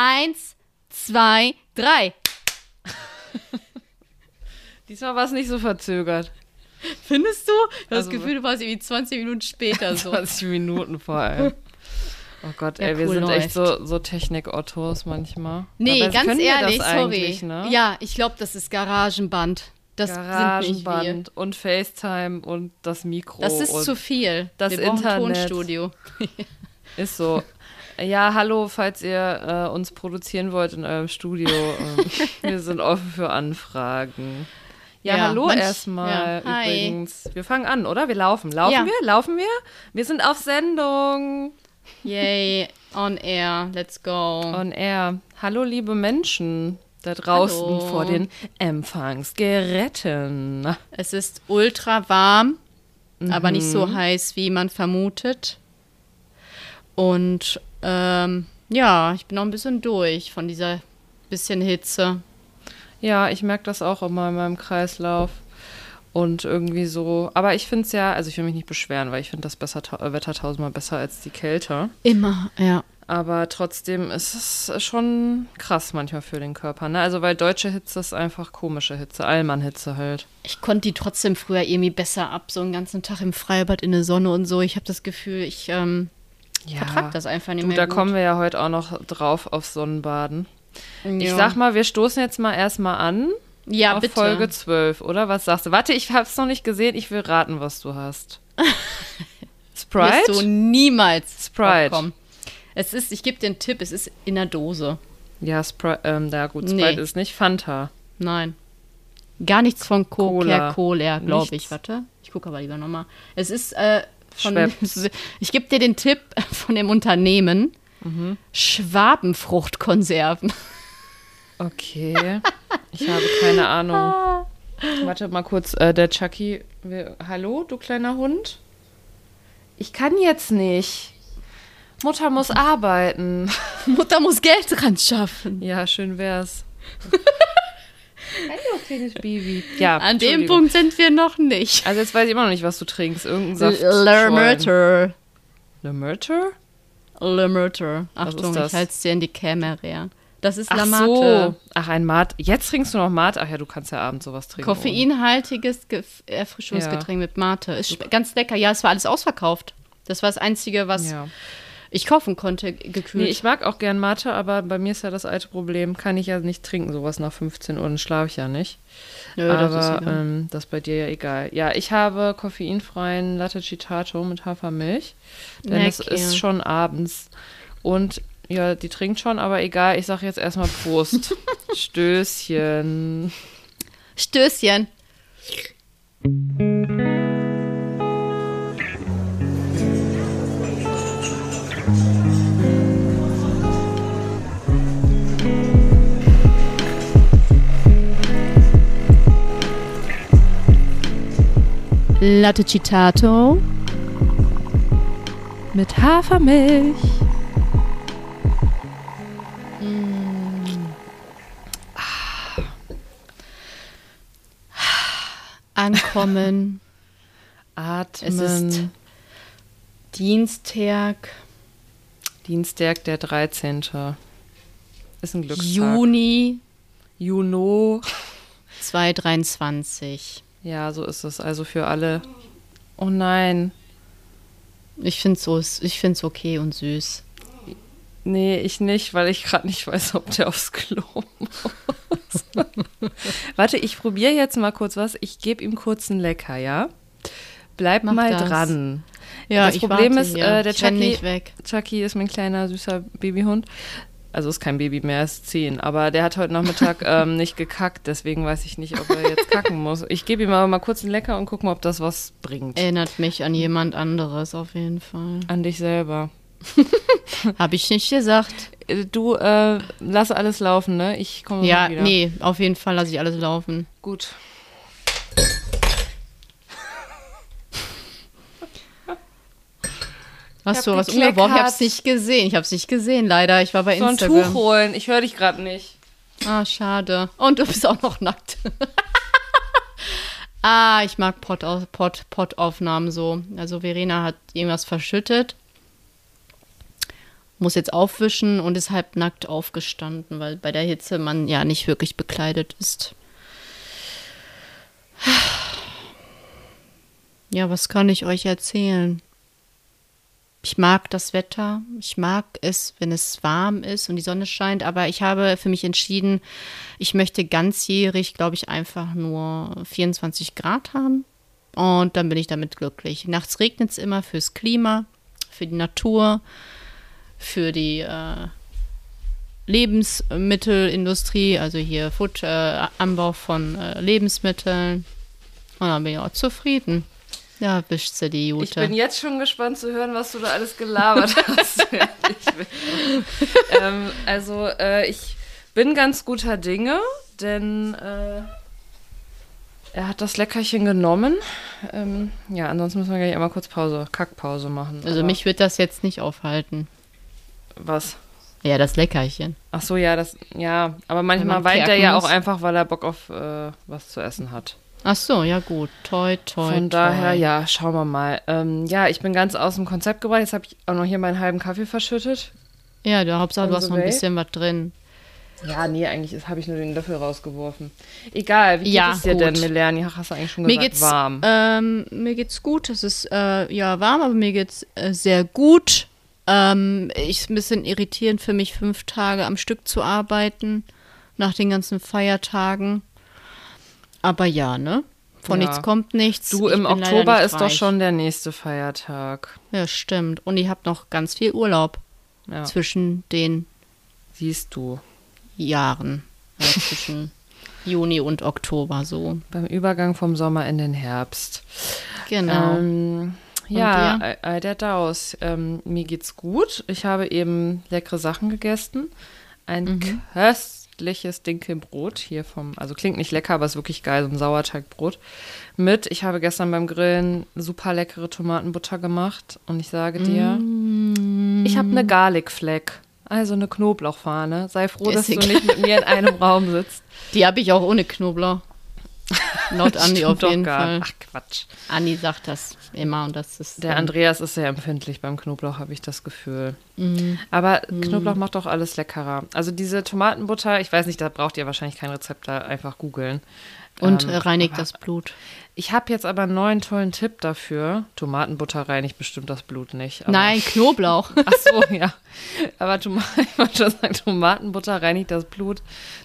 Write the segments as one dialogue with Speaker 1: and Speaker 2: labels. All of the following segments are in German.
Speaker 1: Eins, zwei, drei.
Speaker 2: Diesmal war es nicht so verzögert.
Speaker 1: Findest du? Ich habe
Speaker 2: Also-
Speaker 1: das Gefühl, du warst irgendwie 20 Minuten später so.
Speaker 2: 20 Minuten vor allem. Oh Gott,
Speaker 1: Ja,
Speaker 2: ey, wir
Speaker 1: cool,
Speaker 2: sind echt so, so Technik-Ottos manchmal.
Speaker 1: Nee,
Speaker 2: Dabei
Speaker 1: ganz
Speaker 2: wir
Speaker 1: ehrlich, sorry.
Speaker 2: Ne?
Speaker 1: Ja, ich glaube, das ist Garagenband. Das wir.
Speaker 2: Garagenband und FaceTime und das Mikro.
Speaker 1: Das ist zu viel.
Speaker 2: das
Speaker 1: wir
Speaker 2: Internet.
Speaker 1: Tonstudio.
Speaker 2: Ist so. Ja, hallo, falls ihr äh, uns produzieren wollt in eurem Studio. ähm, wir sind offen für Anfragen. Ja,
Speaker 1: Ja,
Speaker 2: hallo
Speaker 1: manch-
Speaker 2: erstmal
Speaker 1: ja,
Speaker 2: übrigens. Wir fangen an, oder? Wir laufen. Laufen
Speaker 1: Ja.
Speaker 2: wir? Laufen wir? Wir sind auf Sendung.
Speaker 1: Yay, on air, let's go.
Speaker 2: On air. Hallo, liebe Menschen da draußen
Speaker 1: Hallo.
Speaker 2: vor den Empfangsgeräten.
Speaker 1: Es ist ultra warm, aber nicht
Speaker 2: Mhm.
Speaker 1: so heiß, wie man vermutet. Und ähm, ja, ich bin noch ein bisschen durch von dieser bisschen Hitze.
Speaker 2: Ja, ich merke das auch immer in meinem Kreislauf. Und irgendwie so, aber ich finde es ja, also ich will mich nicht beschweren, weil ich finde das besser, äh, Wetter tausendmal besser als die Kälte.
Speaker 1: Immer, ja.
Speaker 2: Aber trotzdem ist es schon krass manchmal für den Körper. Ne? Also weil deutsche Hitze ist einfach komische Hitze, Allmann-Hitze halt.
Speaker 1: Ich konnte die trotzdem früher irgendwie besser ab, so einen ganzen Tag im Freibad in der Sonne und so. Ich habe das Gefühl, ich ähm,
Speaker 2: Ja,
Speaker 1: vertrag das einfach nicht
Speaker 2: du,
Speaker 1: mehr.
Speaker 2: da
Speaker 1: gut.
Speaker 2: kommen wir ja heute auch noch drauf auf Sonnenbaden. Ich
Speaker 1: Ja.
Speaker 2: sag mal, wir stoßen jetzt mal erstmal an
Speaker 1: ja,
Speaker 2: auf
Speaker 1: bitte.
Speaker 2: Folge 12, oder? Was sagst du? Warte, ich hab's noch nicht gesehen, ich will raten, was du hast. Sprite?
Speaker 1: Wirst du niemals
Speaker 2: Sprite.
Speaker 1: draufkommen. Es ist, ich gebe dir einen Tipp, es ist in der Dose.
Speaker 2: Ja, Sprite, ähm, da gut,
Speaker 1: Nee.
Speaker 2: Sprite ist nicht Fanta.
Speaker 1: Nein. Gar nichts von
Speaker 2: Cola.
Speaker 1: Coca-Cola, glaube ich. Warte, ich gucke aber lieber nochmal. Es ist äh, von. Ich gebe dir den Tipp von dem Unternehmen:
Speaker 2: Mhm.
Speaker 1: Schwabenfruchtkonserven.
Speaker 2: Okay. Ich habe keine Ahnung. Warte mal kurz, äh, der Chucky. will- Hallo, du kleiner Hund? Ich kann jetzt nicht. Mutter muss arbeiten.
Speaker 1: Mutter muss Geld ran schaffen.
Speaker 2: Ja, schön wär's. Hallo, kleines Baby. Ja,
Speaker 1: An dem. Punkt sind wir noch nicht.
Speaker 2: Also jetzt weiß ich immer noch nicht, was du trinkst. Irgendein Saft.
Speaker 1: Lemurter?
Speaker 2: Lemurter. Was
Speaker 1: Achtung, ich halte es dir in die Kamera. Das ist
Speaker 2: Ach
Speaker 1: Lamate.
Speaker 2: so. Ach, ein Mat. Jetzt trinkst du noch Mate? Ach ja, du kannst ja abends sowas trinken.
Speaker 1: Koffeinhaltiges Ge Erfrischungsgetränk mit Mate. Ist ganz lecker. Ja, es war alles ausverkauft. Das war das Einzige, was
Speaker 2: Ja.
Speaker 1: Ich kaufen konnte, gekühlt.
Speaker 2: Nee, ich mag auch gern Mate, aber bei mir ist ja das alte Problem, kann ich ja nicht trinken, sowas nach 15 Uhr, dann schlafe ich ja nicht.
Speaker 1: Nö, das ist
Speaker 2: aber ähm, das ist bei dir ja egal. Ja, ich habe koffeinfreien Latte Citato mit Hafermilch, denn es
Speaker 1: Lecker.
Speaker 2: ist schon abends. Und ja, die trinkt schon, aber egal, ich sage jetzt erstmal Prost. Stößchen.
Speaker 1: Stößchen. Latte Citato
Speaker 2: Mit Hafermilch.
Speaker 1: ankommen.
Speaker 2: Atmen.
Speaker 1: Es ist Dienstag,
Speaker 2: Dienstag, der 13. Ist ein Glückstag.
Speaker 1: Juni
Speaker 2: Juno.
Speaker 1: 2023.
Speaker 2: Ja, so ist es. Also für alle. Oh nein.
Speaker 1: Ich finde es so, ich find's okay und süß.
Speaker 2: Nee, ich nicht, weil ich gerade nicht weiß, ob der aufs Klo muss. Warte, ich probiere jetzt mal kurz was. Ich gebe ihm kurz einen Lecker, ja? Bleib
Speaker 1: Mach
Speaker 2: mal
Speaker 1: das.
Speaker 2: dran.
Speaker 1: Ja,
Speaker 2: das
Speaker 1: ich
Speaker 2: Problem ist, äh, der Chucky. Chucky ist mein kleiner, süßer Babyhund. Also ist kein Baby mehr, ist zehn. Aber der hat heute Nachmittag ähm, nicht gekackt, deswegen weiß ich nicht, ob er jetzt kacken muss. Ich gebe ihm aber mal kurz einen Lecker und gucke mal, ob das was bringt.
Speaker 1: Erinnert mich an jemand anderes auf jeden Fall.
Speaker 2: An dich selber.
Speaker 1: Habe ich nicht gesagt.
Speaker 2: Äh, Du, äh, lass alles laufen, ne? Ich komme
Speaker 1: Ja,
Speaker 2: wieder.
Speaker 1: nee, auf jeden Fall lasse ich alles laufen.
Speaker 2: Gut.
Speaker 1: Was
Speaker 2: hab
Speaker 1: so, was
Speaker 2: gekleckert.
Speaker 1: ungeworfen? Ich habe es nicht gesehen. Ich habe es nicht gesehen, leider. Ich war bei
Speaker 2: So ein
Speaker 1: Instagram.
Speaker 2: Tuch holen. Ich höre dich gerade nicht.
Speaker 1: Ah, schade. Und du bist auch noch nackt. ah, ich mag Pottaufnahmen Pot, Pottaufnahmen so. Also Verena hat irgendwas verschüttet. muss jetzt aufwischen und ist halb nackt aufgestanden, weil bei der Hitze man ja nicht wirklich bekleidet ist. Ja, was kann ich euch erzählen? Ich mag das Wetter. Ich mag es, wenn es warm ist und die Sonne scheint. Aber ich habe für mich entschieden, ich möchte ganzjährig, glaube ich, einfach nur 24 Grad haben. Und dann bin ich damit glücklich. Nachts regnet es immer fürs Klima, für die Natur, für die äh, Lebensmittelindustrie, also hier Food, äh, Anbau von äh, Lebensmitteln. Und dann bin ich auch zufrieden. Ja, wischt sie die Jute.
Speaker 2: Ich bin jetzt schon gespannt zu hören, was du da alles gelabert hast. ähm, also, äh, ich bin ganz guter Dinge, denn äh, er hat das Leckerchen genommen. Ähm, ja, ansonsten müssen wir gleich einmal kurz Pause, Kackpause machen.
Speaker 1: Also, mich wird das jetzt nicht aufhalten.
Speaker 2: Was?
Speaker 1: Ja, das Leckerchen.
Speaker 2: Ach so, ja, das, ja, aber manchmal
Speaker 1: man
Speaker 2: weint er ja auch einfach, weil er Bock auf äh, was zu essen hat.
Speaker 1: Ach so, ja gut. Toi, toi,
Speaker 2: Von
Speaker 1: toi.
Speaker 2: daher, ja, schauen wir mal. Ähm, ja, ich bin ganz aus dem Konzept gebracht. Jetzt habe ich auch noch hier meinen halben Kaffee verschüttet.
Speaker 1: Ja, der Hauptsache, du hast noch ein bisschen was drin.
Speaker 2: Ja, nee, eigentlich habe ich nur den Löffel rausgeworfen. Egal, wie geht
Speaker 1: Ja,
Speaker 2: es dir
Speaker 1: gut.
Speaker 2: denn, Melanie? Hast du eigentlich schon
Speaker 1: Mir
Speaker 2: gesagt,
Speaker 1: geht's,
Speaker 2: warm.
Speaker 1: Ähm, mir geht's gut. Es ist äh, ja warm, aber mir geht's äh, sehr gut. Ähm, ist ein bisschen irritierend für mich, fünf Tage am Stück zu arbeiten nach den ganzen Feiertagen. Aber ja, ne? Von
Speaker 2: Ja.
Speaker 1: nichts kommt nichts.
Speaker 2: du,
Speaker 1: Ich
Speaker 2: im Oktober ist doch
Speaker 1: reich.
Speaker 2: schon der nächste Feiertag.
Speaker 1: Ja, stimmt. Und ich habe noch ganz viel Urlaub
Speaker 2: Ja,
Speaker 1: zwischen den
Speaker 2: siehst du.
Speaker 1: Jahren. Ja, zwischen Juni und Oktober so.
Speaker 2: Beim Übergang vom Sommer in den Herbst.
Speaker 1: Genau.
Speaker 2: Ähm, ja, all, der Daus. Ähm, mir geht's gut. Ich habe eben leckere Sachen gegessen. Ein
Speaker 1: Mhm.
Speaker 2: Köstliches Dinkelbrot hier vom, also klingt nicht lecker, aber ist wirklich geil, so ein Sauerteigbrot. Mit, ich habe gestern beim Grillen super leckere Tomatenbutter gemacht und ich sage dir,
Speaker 1: Mm.
Speaker 2: ich habe eine Garlic Fleck. Also eine Knoblauchfahne. Sei froh, dass
Speaker 1: Ist
Speaker 2: du nicht mit mir in einem Raum sitzt.
Speaker 1: Die habe ich auch ohne Knoblauch. Laut Andi auf jeden
Speaker 2: gar
Speaker 1: Fall.
Speaker 2: Ach Quatsch.
Speaker 1: Andi sagt das immer und das ist.
Speaker 2: Der Andreas ist sehr empfindlich beim Knoblauch, habe ich das Gefühl.
Speaker 1: Mhm.
Speaker 2: Aber Knoblauch macht doch alles leckerer. Also diese Tomatenbutter, ich weiß nicht, da braucht ihr wahrscheinlich kein Rezept, da einfach googeln.
Speaker 1: Und
Speaker 2: Ähm,
Speaker 1: äh, reinigt
Speaker 2: aber
Speaker 1: das Blut.
Speaker 2: Ich habe jetzt aber einen neuen tollen Tipp dafür. Tomatenbutter reinigt bestimmt das Blut nicht.
Speaker 1: Nein, Knoblauch.
Speaker 2: Ach so, ja. Aber Toma ich wollte schon sagen, Tomatenbutter reinigt das Blut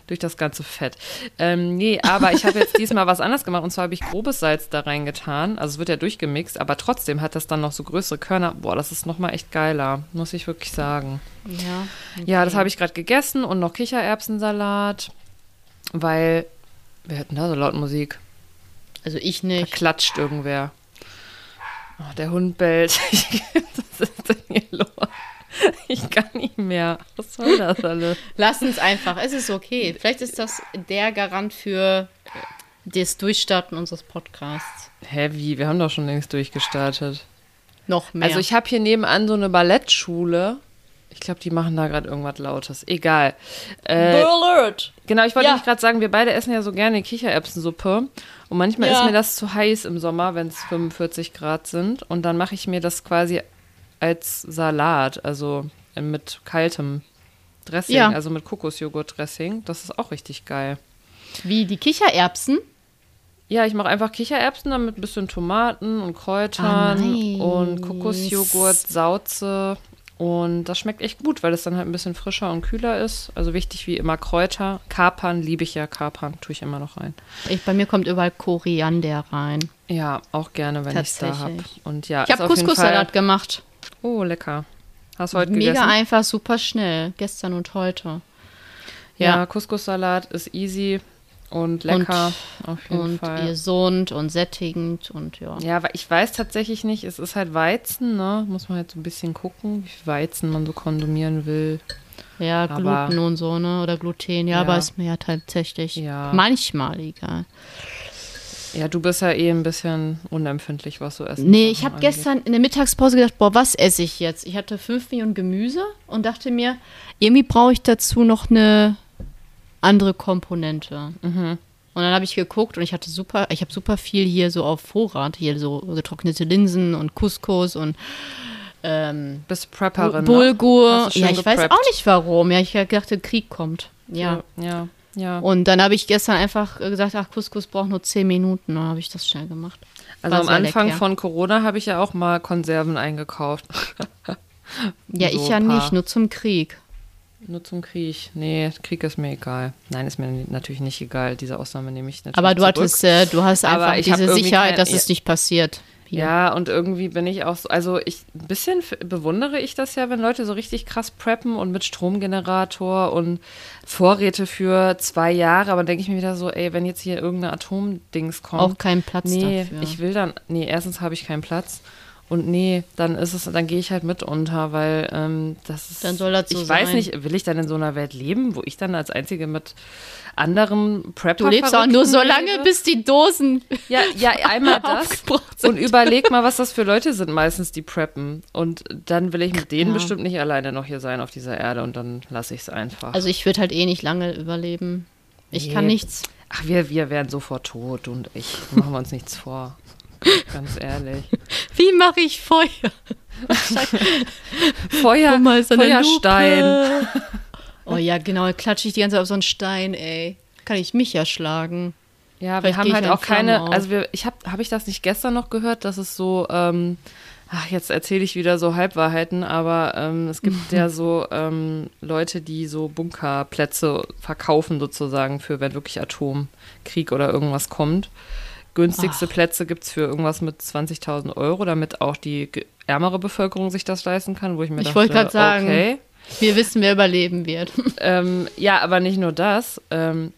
Speaker 2: durch das ganze Fett. Ähm, nee, aber ich habe jetzt diesmal was anderes gemacht. Und zwar habe ich grobes Salz da reingetan. Also es wird ja durchgemixt, aber trotzdem hat das dann noch so größere Körner. Boah, das ist nochmal echt geiler, muss ich wirklich sagen.
Speaker 1: ja.
Speaker 2: Ja, das habe ich gerade gegessen und noch Kichererbsensalat, weil wir hätten da so laut Musik.
Speaker 1: Also ich
Speaker 2: Da
Speaker 1: nicht.
Speaker 2: klatscht irgendwer. Oh, der Hund bellt. Was ist denn hier los? Ich kann nicht mehr. Was soll das alles?
Speaker 1: Lass uns einfach. Es ist okay. Vielleicht ist das der Garant für das Durchstarten unseres Podcasts.
Speaker 2: Hä, wie? Wir haben doch schon längst durchgestartet.
Speaker 1: Noch mehr.
Speaker 2: Also ich habe hier nebenan so eine Ballettschule. Ich glaube, die machen da gerade irgendwas Lautes. Egal. Äh,
Speaker 1: Alert!
Speaker 2: Genau, ich wollte
Speaker 1: Ja.
Speaker 2: gerade sagen, wir beide essen ja so gerne Kichererbsensuppe. Und manchmal
Speaker 1: Ja.
Speaker 2: ist mir das zu heiß im Sommer, wenn es 45 Grad sind. Und dann mache ich mir das quasi als Salat, also mit kaltem Dressing,
Speaker 1: Ja.
Speaker 2: also mit Kokosjoghurt-Dressing. Das ist auch richtig geil.
Speaker 1: Wie die Kichererbsen?
Speaker 2: Ja, ich mache einfach Kichererbsen dann mit ein bisschen Tomaten und Kräutern
Speaker 1: Ah, nice.
Speaker 2: und Kokosjoghurt, Sauze. Und das schmeckt echt gut, weil es dann halt ein bisschen frischer und kühler ist. Also wichtig wie immer Kräuter. Kapern liebe ich ja, Kapern tue ich immer noch rein.
Speaker 1: Ich, bei mir kommt überall Koriander rein.
Speaker 2: Ja, auch gerne, wenn ich es da habe. Und ja,
Speaker 1: Ich habe Couscous-Salat gemacht.
Speaker 2: Oh, lecker. Hast du heute
Speaker 1: Mega
Speaker 2: gegessen?
Speaker 1: einfach, super schnell. Gestern und heute.
Speaker 2: Ja,
Speaker 1: Ja.
Speaker 2: Couscous-Salat ist easy und lecker. auf jeden
Speaker 1: Und
Speaker 2: Fall.
Speaker 1: gesund und sättigend und ja.
Speaker 2: Ja, weil ich weiß tatsächlich nicht, es ist halt Weizen, ne? Muss man halt so ein bisschen gucken, wie viel Weizen man so konsumieren will.
Speaker 1: Ja,
Speaker 2: Aber-
Speaker 1: Gluten und so, ne? Oder Gluten. Ja,
Speaker 2: Ja.
Speaker 1: aber ist mir ja tatsächlich
Speaker 2: Ja.
Speaker 1: manchmal egal.
Speaker 2: Ja, du bist ja eh ein bisschen unempfindlich, was so essen.
Speaker 1: Nee, ich habe gestern in der Mittagspause gedacht, boah, was esse ich jetzt? Ich hatte 5 Millionen Gemüse und dachte mir, irgendwie brauche ich dazu noch eine andere Komponente.
Speaker 2: Mhm.
Speaker 1: Und dann habe ich geguckt und ich hatte super, ich habe super viel hier so auf Vorrat, hier so getrocknete Linsen und Couscous und ähm,
Speaker 2: Bist Prepperin. ne?
Speaker 1: Bulgur. Ja, ich weiß
Speaker 2: gepreppt?
Speaker 1: auch nicht warum. Ja, ich dachte, Krieg kommt. Ja.
Speaker 2: Ja, ja. ja.
Speaker 1: Und dann habe ich gestern einfach gesagt, ach, Couscous braucht nur 10 Minuten. Dann habe ich das schnell gemacht.
Speaker 2: Also
Speaker 1: War
Speaker 2: am Anfang
Speaker 1: lecker.
Speaker 2: von Corona habe ich ja auch mal Konserven eingekauft.
Speaker 1: Ja,
Speaker 2: So
Speaker 1: ich ja nicht, nur zum Krieg.
Speaker 2: Nur zum Krieg. Nee, Krieg ist mir egal. Nein, ist mir natürlich nicht egal. Diese Ausnahme nehme ich natürlich
Speaker 1: Aber du
Speaker 2: zurück.
Speaker 1: hattest, äh, du hast
Speaker 2: Aber
Speaker 1: einfach
Speaker 2: hab
Speaker 1: diese Sicherheit,
Speaker 2: kein-
Speaker 1: dass
Speaker 2: ja.
Speaker 1: es nicht passiert.
Speaker 2: Ja, und irgendwie bin ich auch so, also ich, ein bisschen bewundere ich das ja, wenn Leute so richtig krass preppen und mit Stromgenerator und Vorräte für zwei Jahre, aber denke ich mir wieder so, ey, wenn jetzt hier irgendeine Atomdings kommt.
Speaker 1: Auch keinen Platz
Speaker 2: nee,
Speaker 1: dafür.
Speaker 2: ich will dann, nee, erstens habe ich keinen Platz und nee, dann ist es, dann gehe ich halt mit unter, weil ähm, das ist,
Speaker 1: Dann soll das so
Speaker 2: ich weiß
Speaker 1: sein.
Speaker 2: nicht, will ich dann in so einer Welt leben, wo ich dann als Einzige mit anderen Prepper
Speaker 1: Du lebst auch nur so lange,
Speaker 2: lebe?
Speaker 1: bis die Dosen
Speaker 2: Ja, ja, einmal das. Und überleg mal, was das für Leute sind, meistens die preppen. Und dann will ich mit denen
Speaker 1: Ja.
Speaker 2: bestimmt nicht alleine noch hier sein auf dieser Erde und dann lasse ich es einfach.
Speaker 1: Also ich würde halt eh nicht lange überleben. Ich kann
Speaker 2: Nee.
Speaker 1: nichts.
Speaker 2: Ach, wir, wir wären sofort tot, und ich. Machen wir uns nichts vor. Ganz ehrlich.
Speaker 1: Wie mache ich Feuer?
Speaker 2: Feuer,
Speaker 1: mal, so
Speaker 2: Feuerstein.
Speaker 1: Oh ja, genau, klatsche ich die ganze Zeit auf so einen Stein, ey. Kann ich mich ja schlagen.
Speaker 2: Ja, wir
Speaker 1: Vielleicht
Speaker 2: haben
Speaker 1: gehe ich
Speaker 2: halt auch keine, also wir, ich habe habe ich das nicht gestern noch gehört, dass es so, ähm, ach, jetzt erzähle ich wieder so Halbwahrheiten, aber ähm, es gibt ja so ähm, Leute, die so Bunkerplätze verkaufen sozusagen für, wenn wirklich Atomkrieg oder irgendwas kommt. Günstigste Plätze gibt es für irgendwas mit 20.000 Euro, damit auch die ärmere Bevölkerung sich das leisten kann, wo ich mir
Speaker 1: Ich
Speaker 2: dachte,
Speaker 1: wollte grad sagen.
Speaker 2: okay.
Speaker 1: Wir wissen, wer überleben wird.
Speaker 2: Ähm, ja, aber nicht nur das. Ähm,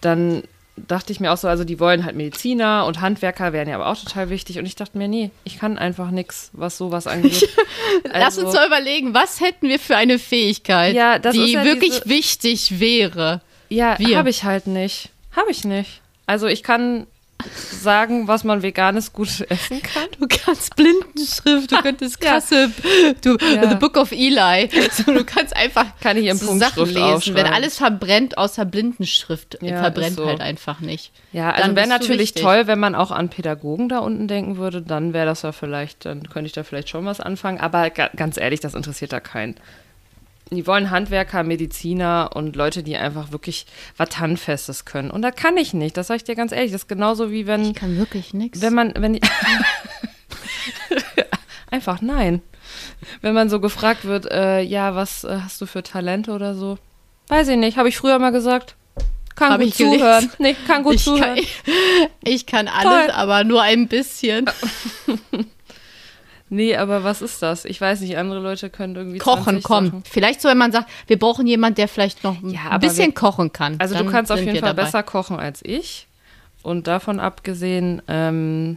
Speaker 2: dann dachte ich mir auch so, also die wollen halt Mediziner und Handwerker wären ja aber auch total wichtig. Und ich dachte mir, nee, ich kann einfach nichts, was sowas angeht.
Speaker 1: Lass uns mal überlegen, was hätten wir für eine Fähigkeit,
Speaker 2: Ja,
Speaker 1: die
Speaker 2: ja
Speaker 1: wirklich
Speaker 2: diese-
Speaker 1: wichtig wäre.
Speaker 2: Ja, habe ich halt nicht. Habe ich nicht. Also ich kann sagen, was man veganes gut essen kann.
Speaker 1: Du kannst Blindenschrift, du könntest
Speaker 2: Ja.
Speaker 1: krasse, du,
Speaker 2: Ja.
Speaker 1: The Book of Eli. So, du kannst einfach
Speaker 2: Kann ich in
Speaker 1: so Sachen lesen. Wenn alles verbrennt, außer Blindenschrift,
Speaker 2: Ja,
Speaker 1: verbrennt
Speaker 2: so.
Speaker 1: halt einfach nicht.
Speaker 2: Ja, also
Speaker 1: Dann
Speaker 2: wäre natürlich
Speaker 1: wichtig.
Speaker 2: toll, wenn man auch an Pädagogen da unten denken würde, dann wäre das ja vielleicht, dann könnte ich da vielleicht schon was anfangen. Aber ga ganz ehrlich, das interessiert da keinen. Die wollen Handwerker, Mediziner und Leute, die einfach wirklich was Handfestes können. Und da kann ich nicht, das sage ich dir ganz ehrlich. Das ist genauso wie wenn,
Speaker 1: Ich kann wirklich nichts.
Speaker 2: wenn man, wenn die einfach nein. Wenn man so gefragt wird, äh, ja, was äh, hast du für Talente oder so? Weiß ich nicht, habe ich früher mal gesagt. Kann
Speaker 1: Hab
Speaker 2: gut
Speaker 1: ich gelesen.
Speaker 2: zuhören. Nee, kann gut
Speaker 1: ich,
Speaker 2: zuhören.
Speaker 1: kann, ich kann alles,
Speaker 2: Toll.
Speaker 1: aber nur ein bisschen.
Speaker 2: Nee, aber was ist das? Ich weiß nicht, andere Leute können irgendwie
Speaker 1: Kochen,
Speaker 2: 20
Speaker 1: komm.
Speaker 2: Sachen.
Speaker 1: Vielleicht so, wenn man sagt, wir brauchen jemanden, der vielleicht noch
Speaker 2: Ja,
Speaker 1: ein bisschen
Speaker 2: wir-
Speaker 1: kochen kann.
Speaker 2: Also du kannst auf jeden Fall
Speaker 1: dabei.
Speaker 2: besser kochen als ich. Und davon abgesehen ähm,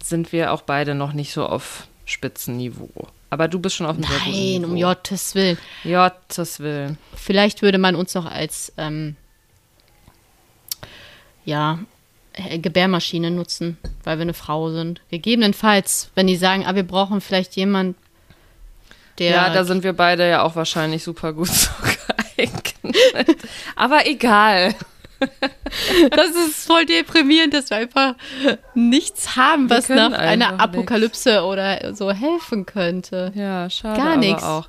Speaker 2: sind wir auch beide noch nicht so auf Spitzenniveau. Aber du bist schon auf guten
Speaker 1: Nein, um Gottes Willen.
Speaker 2: Gottes Willen.
Speaker 1: Vielleicht würde man uns noch als ähm, ja, Gebärmaschine nutzen, weil wir eine Frau sind. Gegebenenfalls, wenn die sagen, ah, wir brauchen vielleicht jemand, der.
Speaker 2: Ja, da sind wir beide ja auch wahrscheinlich super gut so geeignet. Aber egal.
Speaker 1: Das ist voll deprimierend, dass wir einfach nichts haben,
Speaker 2: Wir
Speaker 1: was nach einer Apokalypse oder so helfen könnte.
Speaker 2: Ja, schade.
Speaker 1: Gar nix.
Speaker 2: auch.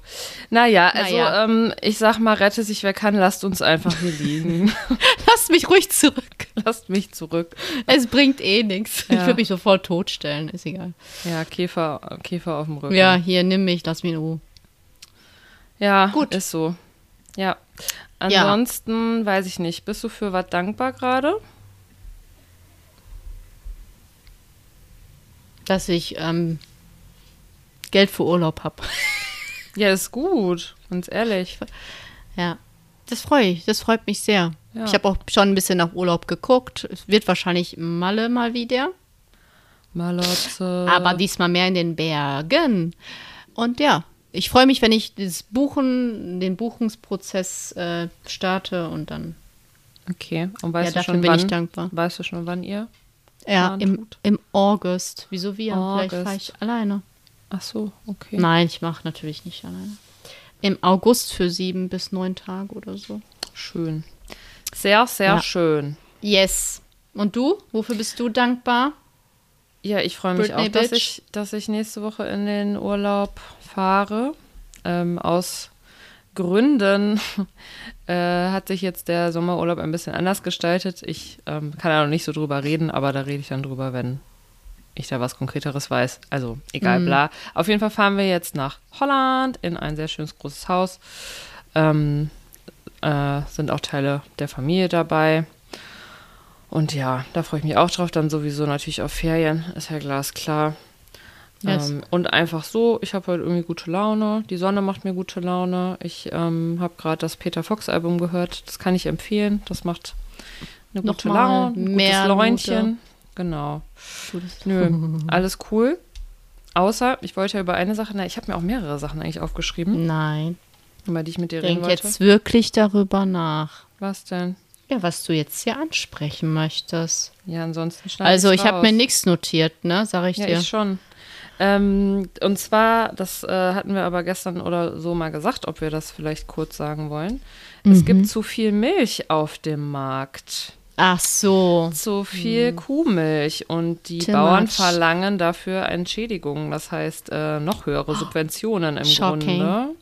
Speaker 2: Naja, also
Speaker 1: Naja.
Speaker 2: Ähm, ich sag mal, rette sich wer kann, lasst uns einfach hier liegen.
Speaker 1: Lasst mich ruhig zurück.
Speaker 2: lasst mich zurück.
Speaker 1: Es bringt eh nichts. Ich
Speaker 2: Ja.
Speaker 1: würde mich sofort totstellen, ist egal.
Speaker 2: Ja, Käfer, Käfer auf dem Rücken.
Speaker 1: Ja, hier, nimm mich, lass mich in Ruhe.
Speaker 2: ja
Speaker 1: Gut.
Speaker 2: ist so. Ja. Ansonsten weiß ich nicht. Bist du für was dankbar gerade?
Speaker 1: Dass ich ähm, Geld für Urlaub habe.
Speaker 2: Ja, ist gut. Ganz ehrlich.
Speaker 1: Ja, das freue ich. Das freut mich sehr.
Speaker 2: Ja.
Speaker 1: Ich habe auch schon ein bisschen nach Urlaub geguckt. Es wird wahrscheinlich Malle mal wieder,
Speaker 2: Malotze.
Speaker 1: aber diesmal mehr in den Bergen. Und ja, ich freue mich, wenn ich das Buchen, den Buchungsprozess äh, starte und dann.
Speaker 2: Okay. Und
Speaker 1: Ja,
Speaker 2: weißt du
Speaker 1: dafür
Speaker 2: schon
Speaker 1: bin
Speaker 2: wann?
Speaker 1: ich dankbar.
Speaker 2: Weißt du schon, wann ihr?
Speaker 1: Ja, im,
Speaker 2: tut.
Speaker 1: im August. Wieso wir? Vielleicht
Speaker 2: August.
Speaker 1: fahre ich alleine.
Speaker 2: Ach so, okay.
Speaker 1: Nein, ich mache natürlich nicht alleine. Im August für sieben bis neun Tage oder so.
Speaker 2: Schön. Sehr, sehr
Speaker 1: Ja.
Speaker 2: schön.
Speaker 1: Yes. Und du? Wofür bist du dankbar?
Speaker 2: Ja, ich freue mich
Speaker 1: Britney
Speaker 2: auch, dass ich, dass ich nächste Woche in den Urlaub fahre. Ähm, aus Gründen äh, hat sich jetzt der Sommerurlaub ein bisschen anders gestaltet. Ich ähm, kann da noch nicht so drüber reden, aber da rede ich dann drüber, wenn ich da was Konkreteres weiß. Also egal, bla. Auf jeden Fall fahren wir jetzt nach Holland in ein sehr schönes großes Haus. Ähm, äh, sind auch Teile der Familie dabei. Und ja, da freue ich mich auch drauf. Dann sowieso natürlich auf Ferien, ist ja glasklar.
Speaker 1: Yes.
Speaker 2: Ähm, und einfach so, ich habe heute irgendwie gute Laune. Die Sonne macht mir gute Laune. Ich ähm, habe gerade das Peter Fox Album gehört. Das kann ich empfehlen. Das macht eine gute
Speaker 1: Nochmal
Speaker 2: Laune, ein
Speaker 1: mehr
Speaker 2: gutes Läunchen.
Speaker 1: Mute.
Speaker 2: Genau. Nö, alles cool. Außer, ich wollte ja über eine Sache, na, ich habe mir auch mehrere Sachen eigentlich aufgeschrieben,
Speaker 1: Nein.
Speaker 2: über die ich mit dir reden
Speaker 1: Denk
Speaker 2: wollte.
Speaker 1: jetzt wirklich darüber nach.
Speaker 2: Was denn?
Speaker 1: Ja, was du jetzt hier ansprechen möchtest.
Speaker 2: Ja, ansonsten
Speaker 1: Also, ich habe mir nichts notiert, ne? Sag ich
Speaker 2: Ja,
Speaker 1: dir.
Speaker 2: ich schon. Ähm, und zwar, das äh, hatten wir aber gestern oder so mal gesagt, ob wir das vielleicht kurz sagen wollen.
Speaker 1: Mhm.
Speaker 2: Es gibt zu viel Milch auf dem Markt.
Speaker 1: Ach so.
Speaker 2: Zu viel Kuhmilch und die
Speaker 1: Mhm. Too
Speaker 2: Bauern
Speaker 1: much.
Speaker 2: verlangen dafür Entschädigungen, das heißt äh, noch höhere Subventionen im
Speaker 1: Shocking.
Speaker 2: Grunde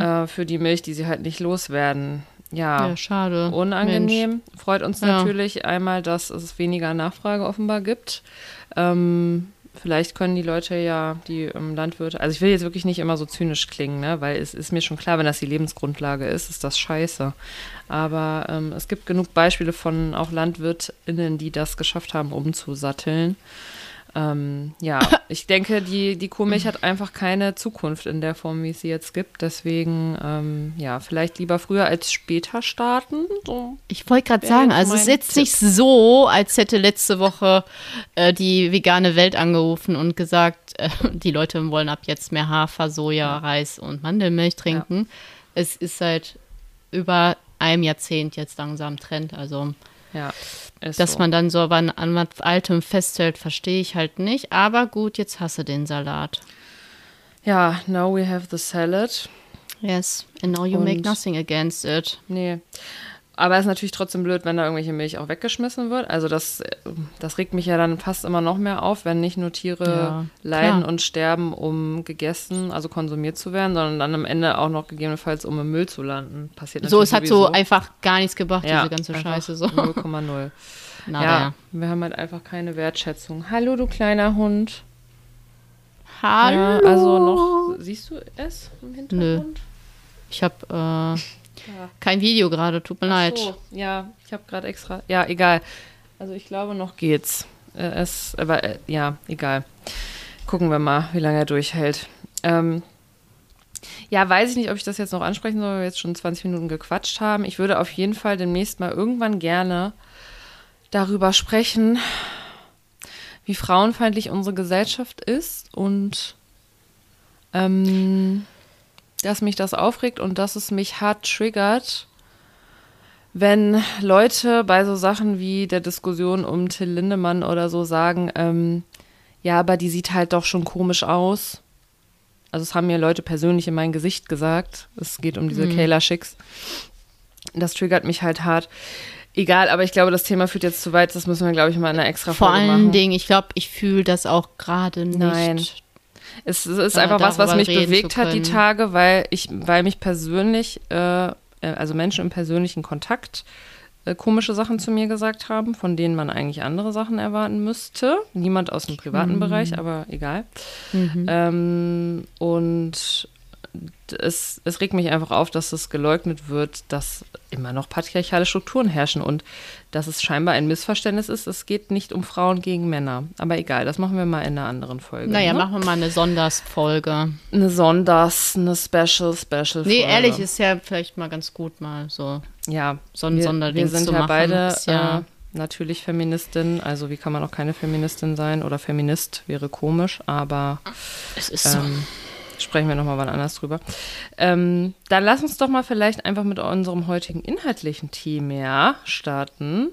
Speaker 2: äh, für die Milch, die sie halt nicht loswerden. Ja,
Speaker 1: Ja, schade.
Speaker 2: unangenehm. Freut uns
Speaker 1: Ja.
Speaker 2: natürlich einmal, dass es weniger Nachfrage offenbar gibt. Ähm, vielleicht können die Leute ja, die ähm, Landwirte, also ich will jetzt wirklich nicht immer so zynisch klingen, ne? weil es ist mir schon klar, wenn das die Lebensgrundlage ist, ist das scheiße. Aber ähm, es gibt genug Beispiele von auch LandwirtInnen, die das geschafft haben, umzusatteln. Ähm, ja, ich denke, die, die Kuhmilch hat einfach keine Zukunft in der Form, wie es sie jetzt gibt. Deswegen, ähm, ja, vielleicht lieber früher als später starten. So.
Speaker 1: Ich wollte gerade sagen, also es ist jetzt nicht so, als hätte letzte Woche äh, die vegane Welt angerufen und gesagt, äh, die Leute wollen ab jetzt mehr Hafer, Soja, Reis und Mandelmilch trinken. Es ist seit über einem Jahrzehnt jetzt langsam Trend. Also,
Speaker 2: Ja, ist
Speaker 1: dass
Speaker 2: so.
Speaker 1: man dann so an, an Altem festhält, verstehe ich halt nicht. Aber gut, jetzt hasse den Salat.
Speaker 2: Ja, now we have the salad.
Speaker 1: Yes, and now you make
Speaker 2: Und-
Speaker 1: nothing against it.
Speaker 2: Nee. Aber es ist natürlich trotzdem blöd, wenn da irgendwelche Milch auch weggeschmissen wird. Also das, das regt mich ja dann fast immer noch mehr auf, wenn nicht nur Tiere
Speaker 1: Ja,
Speaker 2: leiden
Speaker 1: klar.
Speaker 2: und sterben, um gegessen, also konsumiert zu werden, sondern dann am Ende auch noch gegebenenfalls, um im Müll zu landen. Passiert
Speaker 1: So, es hat so
Speaker 2: sowieso.
Speaker 1: einfach gar nichts gebracht,
Speaker 2: Ja,
Speaker 1: diese ganze Scheiße. So.
Speaker 2: 0,0.
Speaker 1: Na,
Speaker 2: ja, wir haben halt einfach keine Wertschätzung. Hallo, du kleiner Hund.
Speaker 1: Hallo.
Speaker 2: Ja, also noch, siehst du es im Hintergrund?
Speaker 1: Ich habe äh, kein Video gerade, tut mir leid.
Speaker 2: So, ja, ich habe gerade extra. Ja, egal. Also ich glaube, noch geht's. Äh, es, aber äh, ja, egal. Gucken wir mal, wie lange er durchhält. Ähm, ja, weiß ich nicht, ob ich das jetzt noch ansprechen soll, weil wir jetzt schon 20 Minuten gequatscht haben. Ich würde auf jeden Fall demnächst mal irgendwann gerne darüber sprechen, wie frauenfeindlich unsere Gesellschaft ist und ähm, dass mich das aufregt und dass es mich hart triggert, wenn Leute bei so Sachen wie der Diskussion um Till Lindemann oder so sagen, ähm, ja, aber die sieht halt doch schon komisch aus. Also es haben mir Leute persönlich in mein Gesicht gesagt. Es geht um diese Kayla Schicks. Das triggert mich halt hart. Egal, aber ich glaube, das Thema führt jetzt zu weit. Das müssen wir, glaube ich, mal in einer extra
Speaker 1: Vor
Speaker 2: Folge
Speaker 1: allen
Speaker 2: machen.
Speaker 1: Dingen, ich glaube, ich fühle das auch gerade nicht.
Speaker 2: Nein. Es, es ist
Speaker 1: äh,
Speaker 2: einfach was, was mich bewegt hat die. Tage, weil ich, weil mich persönlich, äh, äh, also Menschen im persönlichen Kontakt, äh, komische Sachen zu mir gesagt haben, von denen man eigentlich andere Sachen erwarten müsste. Niemand aus dem privaten Bereich, aber egal. Ähm, und es, es regt mich einfach auf, dass es geleugnet wird, dass immer noch patriarchale Strukturen herrschen und dass es scheinbar ein Missverständnis ist. Es geht nicht um Frauen gegen Männer. Aber egal, das machen wir mal in einer anderen Folge.
Speaker 1: Naja,
Speaker 2: ne?
Speaker 1: machen wir mal eine Sondersfolge.
Speaker 2: Eine Sonders, eine Special, Special.
Speaker 1: Nee,
Speaker 2: Folge.
Speaker 1: ehrlich, ist ja vielleicht mal ganz gut, mal so.
Speaker 2: ja,
Speaker 1: so ein
Speaker 2: wir,
Speaker 1: Sonderding
Speaker 2: wir sind
Speaker 1: zu
Speaker 2: ja
Speaker 1: machen,
Speaker 2: beide
Speaker 1: ja-
Speaker 2: äh, natürlich Feministin. Also wie kann man auch keine Feministin sein oder Feminist wäre komisch, aber
Speaker 1: Es ist so.
Speaker 2: ähm, sprechen wir nochmal wann anders drüber. Ähm, dann lass uns doch mal vielleicht einfach mit unserem heutigen inhaltlichen Thema starten.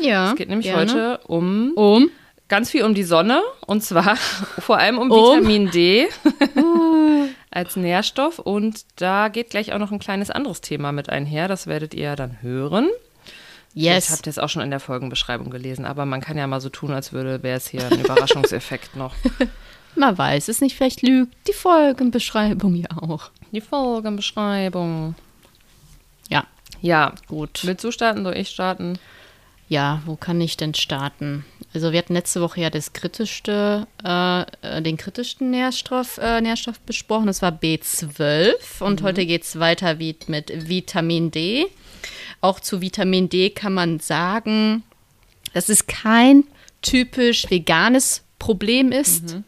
Speaker 1: ja.
Speaker 2: Es geht nämlich
Speaker 1: gerne.
Speaker 2: heute um
Speaker 1: um.
Speaker 2: ganz viel um die Sonne und zwar vor allem um,
Speaker 1: Um?
Speaker 2: Vitamin D als Nährstoff und da geht gleich auch noch ein kleines anderes Thema mit einher, das werdet ihr dann hören. Yes. Ich habe das auch schon in der Folgenbeschreibung gelesen, aber man kann ja mal so tun, als würde, wäre es hier ein Überraschungseffekt noch.
Speaker 1: Man weiß es nicht, vielleicht lügt die Folgenbeschreibung ja auch.
Speaker 2: Die Folgenbeschreibung.
Speaker 1: Ja.
Speaker 2: Ja, gut. Willst du starten, soll ich starten?
Speaker 1: Ja, wo kann ich denn starten? Also wir hatten letzte Woche ja das kritischste, äh, äh den kritischsten Nährstoff, äh, Nährstoff besprochen. Das war B12 und mhm. heute geht es weiter wie mit Vitamin D. Auch zu Vitamin D kann man sagen, dass es kein typisch veganes Problem ist,
Speaker 2: mhm.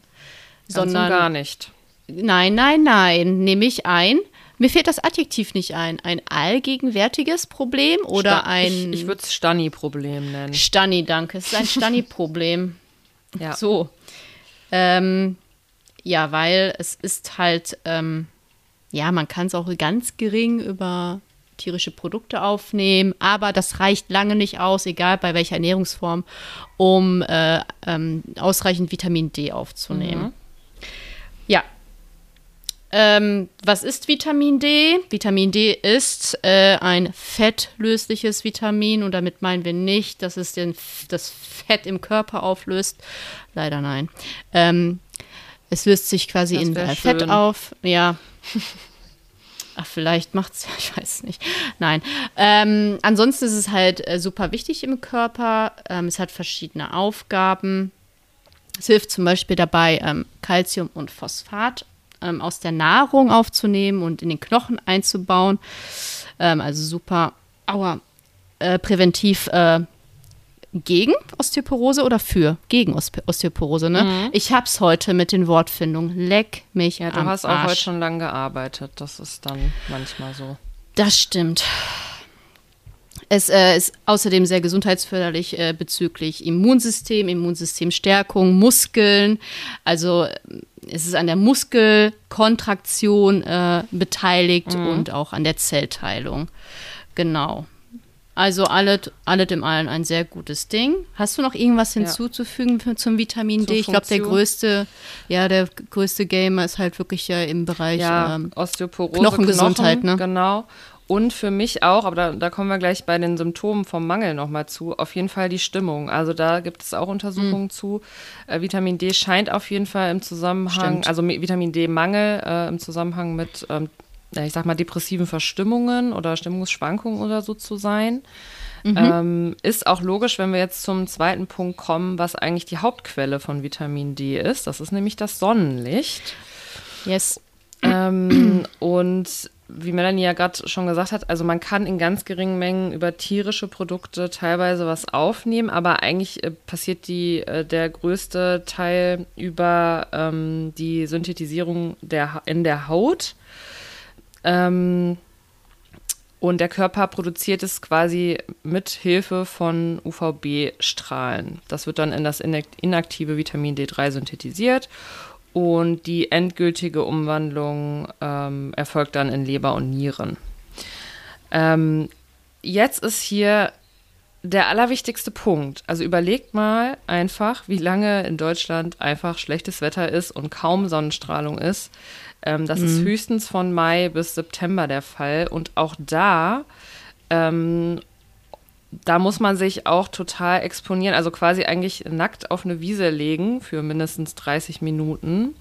Speaker 2: Sondern gar nicht.
Speaker 1: Nein, nein, nein, nehme ich ein. Mir fehlt das Adjektiv nicht ein. Ein allgegenwärtiges Problem oder Sta ein.
Speaker 2: Ich, ich würde es Stanni-Problem nennen.
Speaker 1: Stanni, danke. Es ist ein Stanni-Problem.
Speaker 2: ja.
Speaker 1: So. Ähm, ja, weil es ist halt, ähm, ja, man kann es auch ganz gering über tierische Produkte aufnehmen, aber das reicht lange nicht aus, egal bei welcher Ernährungsform, um äh, ähm, ausreichend Vitamin D aufzunehmen. Mhm. Ja. Ähm, was ist Vitamin D? Vitamin D ist äh, ein fettlösliches Vitamin und damit meinen wir nicht, dass es den, das Fett im Körper auflöst. Leider nein. Ähm, es löst sich quasi in äh, Fett auf. Ja. Ach, vielleicht macht es, ich weiß nicht. Nein. Ähm, ansonsten ist es halt äh, super wichtig im Körper. Ähm, es hat verschiedene Aufgaben. Es hilft zum Beispiel dabei, ähm, Calcium und Phosphat ähm, aus der Nahrung aufzunehmen und in den Knochen einzubauen. Ähm, also super, aua, äh, präventiv äh, gegen Osteoporose oder für? Gegen Osteoporose, ne? Mhm. Ich hab's heute mit den Wortfindungen. Leck mich
Speaker 2: Ja, du hast auch heute schon lange gearbeitet. Das ist dann manchmal so.
Speaker 1: Das stimmt. Es äh, ist außerdem sehr gesundheitsförderlich äh, bezüglich Immunsystem, Immunsystemstärkung, Muskeln. Also äh, es ist an der Muskelkontraktion äh, beteiligt mhm. und auch an der Zellteilung. Genau. Also alles, alles im Allen ein sehr gutes Ding. Hast du noch irgendwas hinzuzufügen ja. zum Vitamin Zur D? Ich glaube, der größte, ja, der größte Gamer ist halt wirklich ja im Bereich
Speaker 2: ja, ähm, Osteoporose, Knochengesundheit, Knochen, ne? Genau. Und für mich auch, aber da, da, kommen wir gleich bei den Symptomen vom Mangel nochmal zu, auf jeden Fall die Stimmung. Also da gibt es auch Untersuchungen mhm. zu. Äh, Vitamin D scheint auf jeden Fall im Zusammenhang, Stimmt. also Vitamin D-Mangel äh, im Zusammenhang mit ähm, ich sag mal, depressiven Verstimmungen oder Stimmungsschwankungen oder so zu sein. Mhm. Ähm, ist auch logisch, wenn wir jetzt zum zweiten Punkt kommen, was eigentlich die Hauptquelle von Vitamin D ist. Das ist nämlich das Sonnenlicht.
Speaker 1: Yes.
Speaker 2: Ähm, und wie Melanie ja gerade schon gesagt hat, also man kann in ganz geringen Mengen über tierische Produkte teilweise was aufnehmen, aber eigentlich äh, passiert die, äh, der größte Teil über ähm, die Synthetisierung der, in der Haut. Ähm, und der Körper produziert es quasi mit Hilfe von UVB-Strahlen. Das wird dann in das inaktive Vitamin D3 synthetisiert und die endgültige Umwandlung ähm, erfolgt dann in Leber und Nieren. Ähm, jetzt ist hier der allerwichtigste Punkt. Also überlegt mal einfach, wie lange in Deutschland einfach schlechtes Wetter ist und kaum Sonnenstrahlung ist. Ähm, das mhm. ist höchstens von Mai bis September der Fall. Und auch da, ähm, da muss man sich auch total exponieren, also quasi eigentlich nackt auf eine Wiese legen für mindestens 30 Minuten.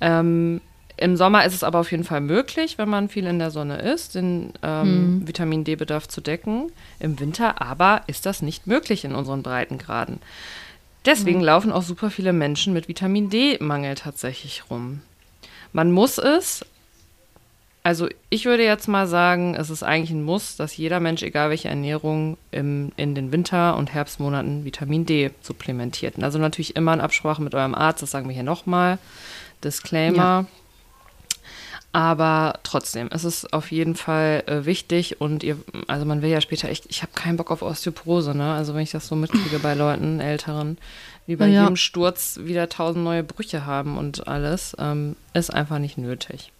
Speaker 2: Ähm, Im Sommer ist es aber auf jeden Fall möglich, wenn man viel in der Sonne ist, den ähm, mhm. Vitamin D-Bedarf zu decken. Im Winter aber ist das nicht möglich in unseren Breitengraden. Deswegen mhm. laufen auch super viele Menschen mit Vitamin D-Mangel tatsächlich rum. Man muss es. Also ich würde jetzt mal sagen, es ist eigentlich ein Muss, dass jeder Mensch, egal welche Ernährung, im, in den Winter- und Herbstmonaten Vitamin D supplementiert. Also natürlich immer in Absprache mit eurem Arzt, das sagen wir hier nochmal. Disclaimer. Ja. Aber trotzdem, es ist auf jeden Fall äh, wichtig und ihr, also man will ja später echt, ich habe keinen Bock auf Osteoporose, ne? Also wenn ich das so mitkriege bei Leuten, Älteren, wie bei ja. jedem Sturz wieder tausend neue Brüche haben und alles, ähm, ist einfach nicht nötig.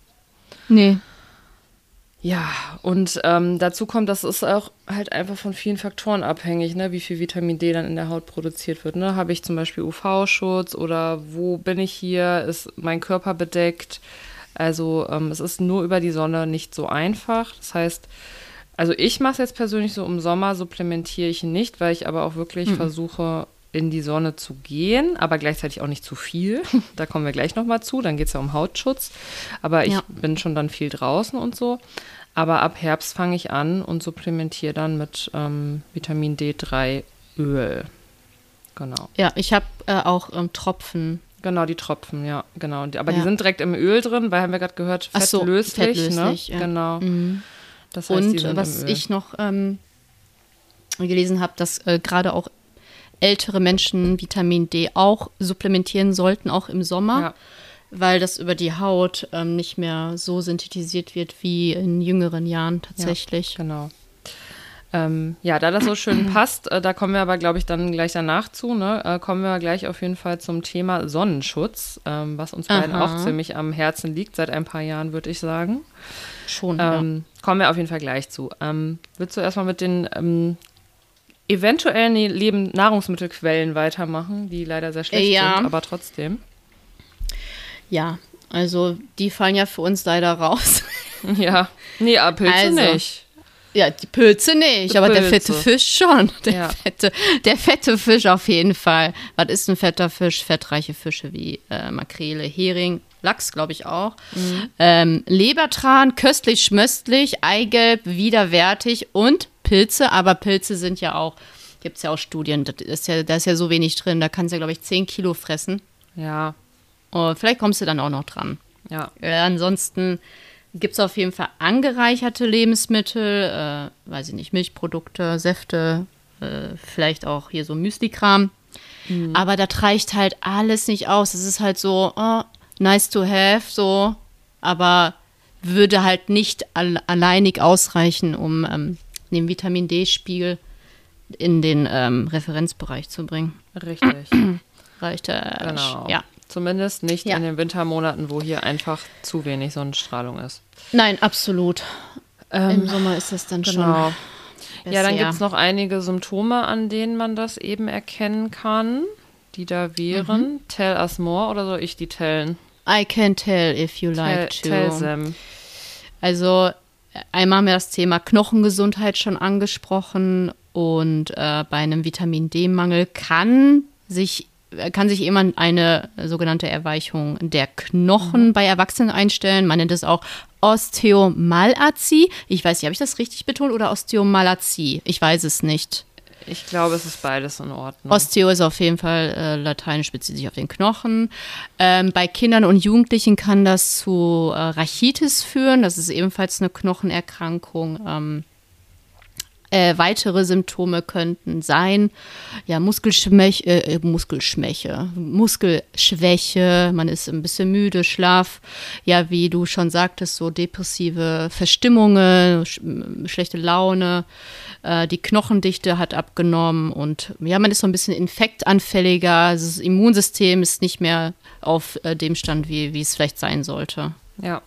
Speaker 1: Nee.
Speaker 2: Ja, und ähm, dazu kommt, das ist auch halt einfach von vielen Faktoren abhängig, ne, wie viel Vitamin D dann in der Haut produziert wird. Ne? Habe ich zum Beispiel UV-Schutz oder wo bin ich hier? Ist mein Körper bedeckt? Also ähm, es ist nur über die Sonne nicht so einfach. Das heißt, also ich mache es jetzt persönlich so im Sommer, supplementiere ich nicht, weil ich aber auch wirklich mhm. versuche, in die Sonne zu gehen, aber gleichzeitig auch nicht zu viel. Da kommen wir gleich nochmal zu. Dann geht es ja um Hautschutz. Aber ich ja. bin schon dann viel draußen und so. Aber ab Herbst fange ich an und supplementiere dann mit ähm, Vitamin D3 Öl. Genau.
Speaker 1: Ja, ich habe äh, auch ähm, Tropfen.
Speaker 2: Genau, die Tropfen, ja, genau. Aber ja. die sind direkt im Öl drin, weil haben wir gerade gehört, fettlöslich. So, fettlöslich ne? ja. Genau. Mhm.
Speaker 1: Das heißt, und was ich noch ähm, gelesen habe, dass äh, gerade auch ältere Menschen Vitamin D auch supplementieren sollten, auch im Sommer, ja. weil das über die Haut ähm, nicht mehr so synthetisiert wird wie in jüngeren Jahren tatsächlich.
Speaker 2: Ja, genau. Ähm, ja, da das so schön passt, äh, da kommen wir aber, glaube ich, dann gleich danach zu, ne? äh, kommen wir gleich auf jeden Fall zum Thema Sonnenschutz, ähm, was uns beiden Aha. auch ziemlich am Herzen liegt, seit ein paar Jahren, würde ich sagen.
Speaker 1: Schon. Ähm,
Speaker 2: ja. Kommen wir auf jeden Fall gleich zu. Ähm, willst du erstmal mit den ähm, eventuellen Leben Nahrungsmittelquellen weitermachen, die leider sehr schlecht ja. sind, aber trotzdem.
Speaker 1: Ja, also die fallen ja für uns leider raus.
Speaker 2: ja, nee, aber Pilze also, nicht.
Speaker 1: Ja, die Pilze nicht, aber Pilze. der fette Fisch schon. Der, ja. fette, der fette Fisch auf jeden Fall. Was ist ein fetter Fisch? Fettreiche Fische wie äh, Makrele, Hering, Lachs, glaube ich auch. Mhm. Ähm, Lebertran, köstlich, schmöstlich, Eigelb, widerwärtig und Pilze. Aber Pilze sind ja auch, gibt es ja auch Studien, das ist ja, da ist ja so wenig drin. Da kannst du ja, glaube ich, 10 Kilo fressen.
Speaker 2: Ja.
Speaker 1: Und vielleicht kommst du dann auch noch dran.
Speaker 2: Ja.
Speaker 1: Äh, ansonsten gibt es auf jeden Fall angereicherte Lebensmittel, äh, weiß ich nicht, Milchprodukte, Säfte, äh, vielleicht auch hier so Müsli-Kram. Mhm. Aber das reicht halt alles nicht aus. Es ist halt so, oh, nice to have, so, aber würde halt nicht al alleinig ausreichen, um ähm, den Vitamin D-Spiegel in den ähm, Referenzbereich zu bringen.
Speaker 2: Richtig.
Speaker 1: Reicht äh,
Speaker 2: genau.
Speaker 1: ja.
Speaker 2: Zumindest nicht ja. in den Wintermonaten, wo hier einfach zu wenig Sonnenstrahlung ist.
Speaker 1: Nein, absolut. Ähm, Im Sommer ist das dann genau.
Speaker 2: schon. Ja, dann gibt es noch einige Symptome, an denen man das eben erkennen kann, die da wären. Mhm. Tell us more oder soll ich die tellen?
Speaker 1: I can tell if you like
Speaker 2: tell, to. Tell them.
Speaker 1: Also einmal haben wir das Thema Knochengesundheit schon angesprochen und äh, bei einem Vitamin D-Mangel kann sich kann sich jemand eine sogenannte Erweichung der Knochen mhm. bei Erwachsenen einstellen. Man nennt es auch Osteomalazie. Ich weiß nicht, habe ich das richtig betont oder Osteomalazie? Ich weiß es nicht.
Speaker 2: Ich glaube, es ist beides in Ordnung.
Speaker 1: Osteo ist auf jeden Fall äh, lateinisch, bezieht sich auf den Knochen. Ähm, bei Kindern und Jugendlichen kann das zu äh, Rachitis führen. Das ist ebenfalls eine Knochenerkrankung. Ähm, äh, weitere Symptome könnten sein, ja, Muskelschwäche, äh, äh, Muskelschwäche, Muskelschwäche, man ist ein bisschen müde, Schlaf, ja, wie du schon sagtest, so depressive Verstimmungen, sch schlechte Laune, äh, die Knochendichte hat abgenommen und ja, man ist so ein bisschen infektanfälliger, das Immunsystem ist nicht mehr auf äh, dem Stand, wie, wie es vielleicht sein sollte.
Speaker 2: Ja,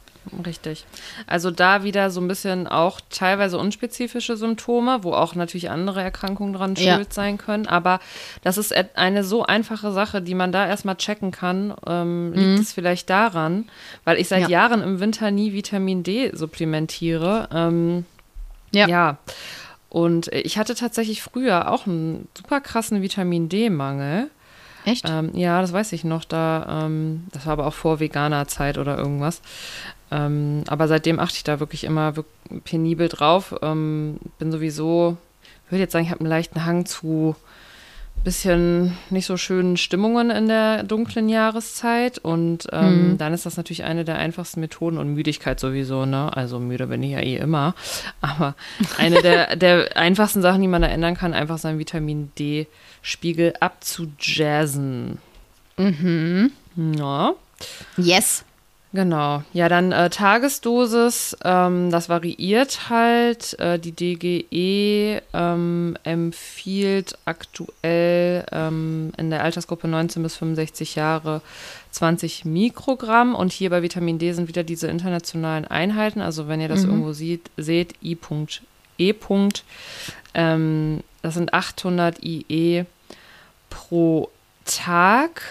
Speaker 2: Richtig. Also da wieder so ein bisschen auch teilweise unspezifische Symptome, wo auch natürlich andere Erkrankungen dran ja. schuld sein können. Aber das ist eine so einfache Sache, die man da erstmal checken kann. Ähm, liegt mhm. es vielleicht daran, weil ich seit ja. Jahren im Winter nie Vitamin D supplementiere. Ähm, ja. ja. Und ich hatte tatsächlich früher auch einen super krassen Vitamin D-Mangel.
Speaker 1: Echt?
Speaker 2: Ähm, ja, das weiß ich noch. Da, ähm, das war aber auch vor veganer Zeit oder irgendwas. Ähm, aber seitdem achte ich da wirklich immer penibel drauf. Ähm, bin sowieso, ich würde jetzt sagen, ich habe einen leichten Hang zu bisschen nicht so schönen Stimmungen in der dunklen Jahreszeit. Und ähm, mhm. dann ist das natürlich eine der einfachsten Methoden und Müdigkeit sowieso, ne? Also müde bin ich ja eh immer. Aber eine der, der einfachsten Sachen, die man da ändern kann, einfach seinen Vitamin D-Spiegel abzujazzen.
Speaker 1: Mhm.
Speaker 2: Ja.
Speaker 1: Yes.
Speaker 2: Genau, ja, dann äh, Tagesdosis, ähm, das variiert halt. Äh, die DGE ähm, empfiehlt aktuell ähm, in der Altersgruppe 19 bis 65 Jahre 20 Mikrogramm und hier bei Vitamin D sind wieder diese internationalen Einheiten. Also wenn ihr das mhm. irgendwo sieht, seht, I.E. Ähm, das sind 800 IE pro Tag.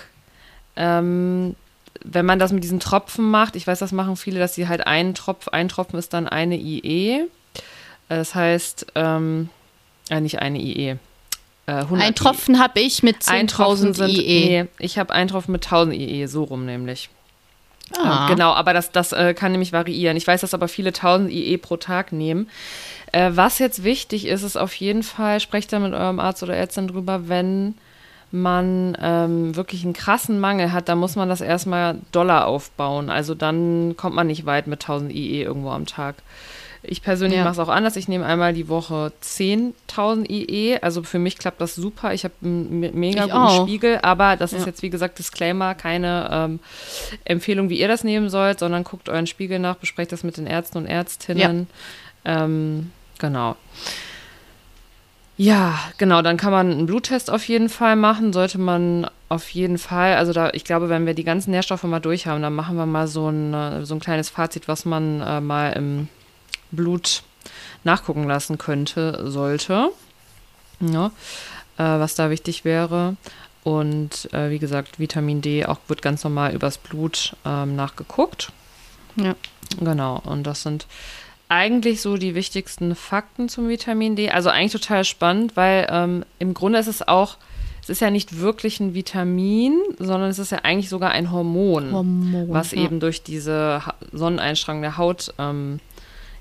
Speaker 2: Ähm, wenn man das mit diesen Tropfen macht, ich weiß, das machen viele, dass sie halt einen Tropf, ein Tropfen ist dann eine IE. Das heißt, ähm, äh, nicht eine IE. Äh, 100
Speaker 1: Ein Tropfen habe ich mit
Speaker 2: Ein Tropfen
Speaker 1: 10.000
Speaker 2: sind,
Speaker 1: IE.
Speaker 2: Nee, ich habe einen Tropfen mit 1000 IE, so rum nämlich.
Speaker 1: Ah.
Speaker 2: Ähm, genau, aber das, das äh, kann nämlich variieren. Ich weiß, dass aber viele 1000 IE pro Tag nehmen. Äh, was jetzt wichtig ist, ist auf jeden Fall, sprecht da mit eurem Arzt oder Ärztin drüber, wenn man ähm, wirklich einen krassen Mangel hat, dann muss man das erstmal Dollar aufbauen. Also dann kommt man nicht weit mit 1000 IE irgendwo am Tag. Ich persönlich
Speaker 1: Ja.
Speaker 2: mache es auch anders. Ich nehme einmal die Woche 10.000 IE. Also für mich klappt das super. Ich habe einen me- mega
Speaker 1: Ich
Speaker 2: guten
Speaker 1: auch.
Speaker 2: Spiegel, aber das ist
Speaker 1: Ja.
Speaker 2: jetzt wie gesagt Disclaimer, keine ähm, Empfehlung, wie ihr das nehmen sollt, sondern guckt euren Spiegel nach, besprecht das mit den Ärzten und Ärztinnen. Ähm, genau. Ja, genau, dann kann man einen Bluttest auf jeden Fall machen, sollte man auf jeden Fall, also da, ich glaube, wenn wir die ganzen Nährstoffe mal durch haben, dann machen wir mal so ein, äh, so ein kleines Fazit, was man äh, mal im Blut nachgucken lassen könnte, sollte. Ja, äh, was da wichtig wäre. Und äh, wie gesagt, Vitamin D auch wird ganz normal übers Blut ähm, nachgeguckt.
Speaker 1: Ja.
Speaker 2: Genau, und das sind eigentlich so die wichtigsten Fakten zum Vitamin D. Also eigentlich total spannend, weil ähm, im Grunde ist es auch, es ist ja nicht wirklich ein Vitamin, sondern es ist ja eigentlich sogar ein Hormon,
Speaker 1: Hormon,
Speaker 2: was
Speaker 1: ja.
Speaker 2: eben durch diese ha Sonneneinstrahlung der Haut ähm,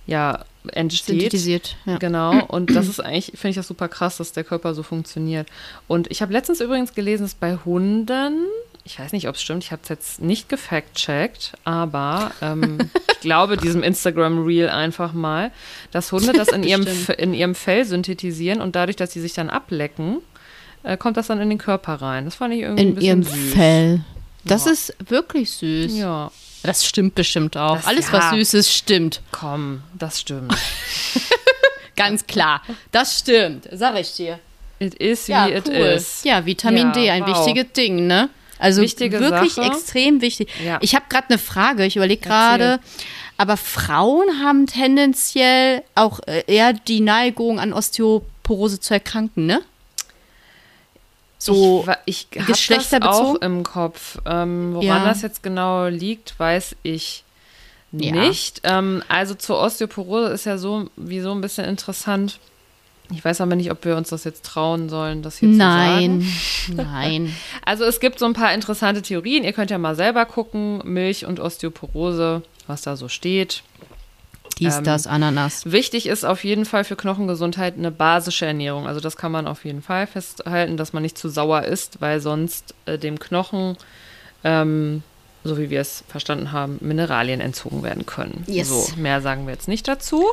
Speaker 2: ja entsteht.
Speaker 1: synthetisiert. Ja.
Speaker 2: Genau, und das ist eigentlich, finde ich das super krass, dass der Körper so funktioniert. Und ich habe letztens übrigens gelesen, dass bei Hunden, ich weiß nicht, ob es stimmt, ich habe es jetzt nicht gefact-checkt, aber ähm, ich glaube diesem Instagram-Reel einfach mal, dass Hunde das in ihrem, in ihrem Fell synthetisieren und dadurch, dass sie sich dann ablecken, äh, kommt das dann in den Körper rein. Das fand ich irgendwie ein
Speaker 1: In
Speaker 2: bisschen
Speaker 1: ihrem
Speaker 2: süß.
Speaker 1: Fell. Das
Speaker 2: Ja.
Speaker 1: ist wirklich süß.
Speaker 2: Ja,
Speaker 1: Das stimmt bestimmt auch.
Speaker 2: Das-
Speaker 1: Alles,
Speaker 2: ja.
Speaker 1: was süß ist, stimmt.
Speaker 2: komm, das stimmt.
Speaker 1: Ganz klar. Das stimmt. Sag ich dir.
Speaker 2: It is wie
Speaker 1: Ja,
Speaker 2: it
Speaker 1: cool.
Speaker 2: is.
Speaker 1: Ja, Vitamin
Speaker 2: Ja,
Speaker 1: D, ein
Speaker 2: wow.
Speaker 1: wichtiges Ding, ne? Also
Speaker 2: Wichtige
Speaker 1: wirklich
Speaker 2: Sache.
Speaker 1: extrem wichtig.
Speaker 2: Ja.
Speaker 1: Ich habe gerade eine Frage, ich überlege gerade, aber Frauen haben tendenziell auch äh, eher die Neigung an Osteoporose zu erkranken, ne? So
Speaker 2: ich, ich habe das
Speaker 1: geschlechterbezogen?
Speaker 2: auch im Kopf. Ähm, woran
Speaker 1: Ja.
Speaker 2: das jetzt genau liegt, weiß ich
Speaker 1: Ja.
Speaker 2: nicht. Ähm, also zur Osteoporose ist ja so wie so ein bisschen interessant. Ich weiß aber nicht, ob wir uns das jetzt trauen sollen, das hier zu sagen.
Speaker 1: Nein, nein.
Speaker 2: Also es gibt so ein paar interessante Theorien. Ihr könnt ja mal selber gucken, Milch und Osteoporose, was da so steht.
Speaker 1: Dies,
Speaker 2: Ähm,
Speaker 1: das, Ananas.
Speaker 2: Wichtig ist auf jeden Fall für Knochengesundheit eine basische Ernährung. Also das kann man auf jeden Fall festhalten, dass man nicht zu sauer isst, weil sonst äh, dem Knochen, ähm, so wie wir es verstanden haben, Mineralien entzogen werden können.
Speaker 1: Yes.
Speaker 2: So, mehr sagen wir jetzt nicht dazu.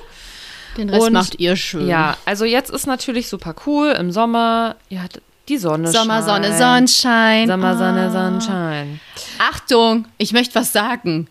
Speaker 1: Den Rest
Speaker 2: und-
Speaker 1: macht ihr schön.
Speaker 2: Ja, also jetzt ist natürlich super cool im Sommer. Ihr hattet die Sonne.
Speaker 1: Sommer, Sonne,
Speaker 2: scheint.
Speaker 1: Sonnenschein.
Speaker 2: Sommer, Sonne,
Speaker 1: Ah.
Speaker 2: Sonnenschein.
Speaker 1: Achtung, ich möchte was sagen.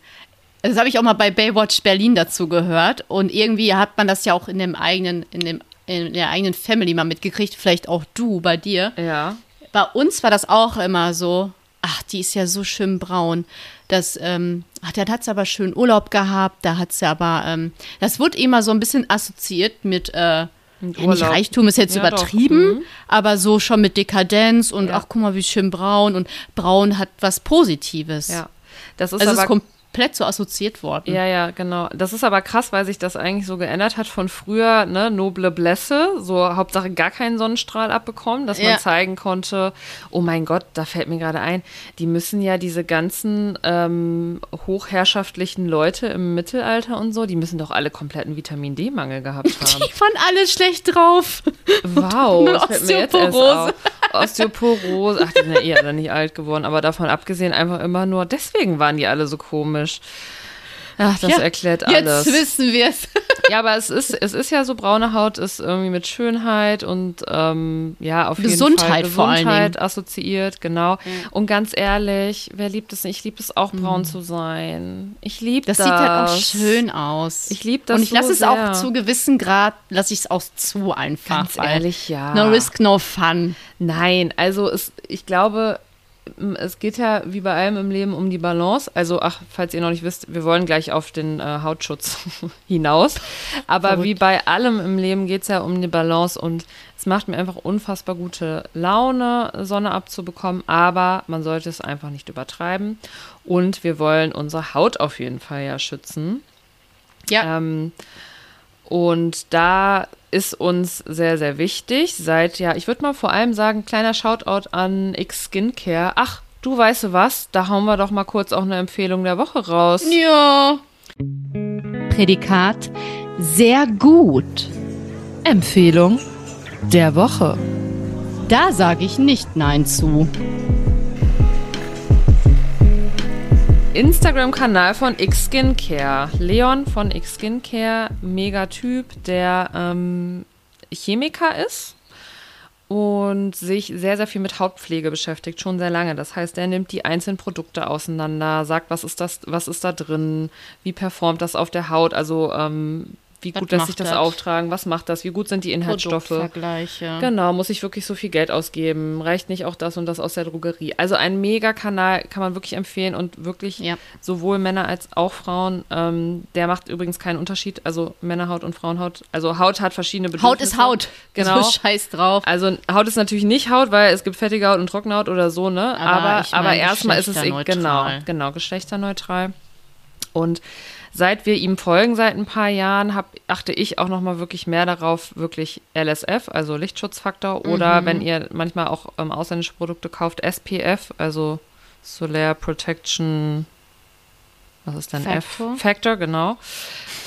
Speaker 1: Das habe ich auch mal bei Baywatch Berlin dazu gehört. Und irgendwie hat man das ja auch in dem eigenen, in dem in der eigenen Family mal mitgekriegt, vielleicht auch du bei dir.
Speaker 2: Ja.
Speaker 1: Bei uns war das auch immer so, ach, die ist ja so schön braun. Das, ähm, ach, dann hat sie aber schön Urlaub gehabt, da hat sie aber, ähm, das wurde immer so ein bisschen assoziiert mit, äh, ja, nicht. Reichtum ist jetzt
Speaker 2: Ja,
Speaker 1: übertrieben,
Speaker 2: Mhm.
Speaker 1: aber so schon mit Dekadenz und
Speaker 2: Ja.
Speaker 1: ach, guck mal, wie schön braun und braun hat was Positives.
Speaker 2: Ja. Das ist
Speaker 1: Also es
Speaker 2: aber
Speaker 1: ist komplett so assoziiert worden.
Speaker 2: Ja, ja, genau. Das ist aber krass, weil sich das eigentlich so geändert hat von früher, ne, noble Blässe, so Hauptsache gar keinen Sonnenstrahl abbekommen, dass man
Speaker 1: Ja.
Speaker 2: zeigen konnte, oh mein Gott, da fällt mir gerade ein, die müssen ja diese ganzen ähm, hochherrschaftlichen Leute im Mittelalter und so, die müssen doch alle kompletten Vitamin D-Mangel gehabt haben.
Speaker 1: Die waren alle schlecht drauf.
Speaker 2: Wow, das fällt mir jetzt erst auf. Osteoporose. Ach, die sind ja eher dann nicht alt geworden, aber davon abgesehen einfach immer nur, deswegen waren die alle so komisch. Ach, das
Speaker 1: Ja,
Speaker 2: erklärt alles.
Speaker 1: Jetzt wissen wir es.
Speaker 2: Ja, aber es ist, es ist ja so, braune Haut ist irgendwie mit Schönheit und ähm, ja, auf jeden
Speaker 1: Gesundheit
Speaker 2: Fall
Speaker 1: vor allen
Speaker 2: Gesundheit
Speaker 1: Dingen.
Speaker 2: assoziiert, genau. Und ganz ehrlich, wer liebt es nicht? Ich liebe es auch, braun zu sein. Ich liebe das.
Speaker 1: Das, sieht halt auch schön aus.
Speaker 2: Ich liebe das
Speaker 1: Und ich
Speaker 2: so
Speaker 1: lasse es auch zu gewissen Grad, lasse ich es auch zu einfach.
Speaker 2: Ganz ehrlich, ja.
Speaker 1: No risk, no fun.
Speaker 2: Nein, also es, ich glaube, es geht ja wie bei allem im Leben um die Balance. Also, ach, falls ihr noch nicht wisst, wir wollen gleich auf den äh, Hautschutz hinaus. Aber
Speaker 1: Verrückt.
Speaker 2: wie bei allem im Leben geht es ja um die Balance und es macht mir einfach unfassbar gute Laune, Sonne abzubekommen, aber man sollte es einfach nicht übertreiben. Und wir wollen unsere Haut auf jeden Fall ja schützen.
Speaker 1: Ja.
Speaker 2: Ähm, Und da ist uns sehr, sehr wichtig, seit ja, ich würde mal vor allem sagen, kleiner Shoutout an X Skincare. Ach, du weißt du was, da hauen wir doch mal kurz auch eine Empfehlung der Woche raus.
Speaker 1: Ja. Prädikat sehr gut.
Speaker 2: Empfehlung der Woche.
Speaker 1: Da sage ich nicht Nein zu.
Speaker 2: Instagram-Kanal von X Skincare. Leon von X Skincare, mega Typ, der ähm, Chemiker ist und sich sehr, sehr viel mit Hautpflege beschäftigt, schon sehr lange. Das heißt, er nimmt die einzelnen Produkte auseinander, sagt, was ist das, was ist da drin, wie performt das auf der Haut, also ähm, wie gut lässt sich das
Speaker 1: das?
Speaker 2: auftragen, was macht das, wie gut sind die Inhaltsstoffe. Genau, muss ich wirklich so viel Geld ausgeben? Reicht nicht auch das und das aus der Drogerie? Also ein Mega-Kanal kann man wirklich empfehlen und wirklich
Speaker 1: Ja.
Speaker 2: sowohl Männer als auch Frauen. Ähm, der macht übrigens keinen Unterschied, also Männerhaut und Frauenhaut. Also Haut hat verschiedene Bedürfnisse.
Speaker 1: Haut ist Haut.
Speaker 2: Genau.
Speaker 1: So scheiß drauf.
Speaker 2: Also Haut ist natürlich nicht Haut, weil es gibt fettige Haut und trockene Haut oder so, ne?
Speaker 1: Aber
Speaker 2: Aber, aber erstmal ist es e- genau, genau geschlechterneutral. Und seit wir ihm folgen seit ein paar Jahren, hab, achte ich auch noch mal wirklich mehr darauf, wirklich LSF, also Lichtschutzfaktor, oder
Speaker 1: Mhm.
Speaker 2: wenn ihr manchmal auch ähm, ausländische Produkte kauft, SPF, also Solar Protection, was ist denn
Speaker 1: Factor?
Speaker 2: F? Factor, genau.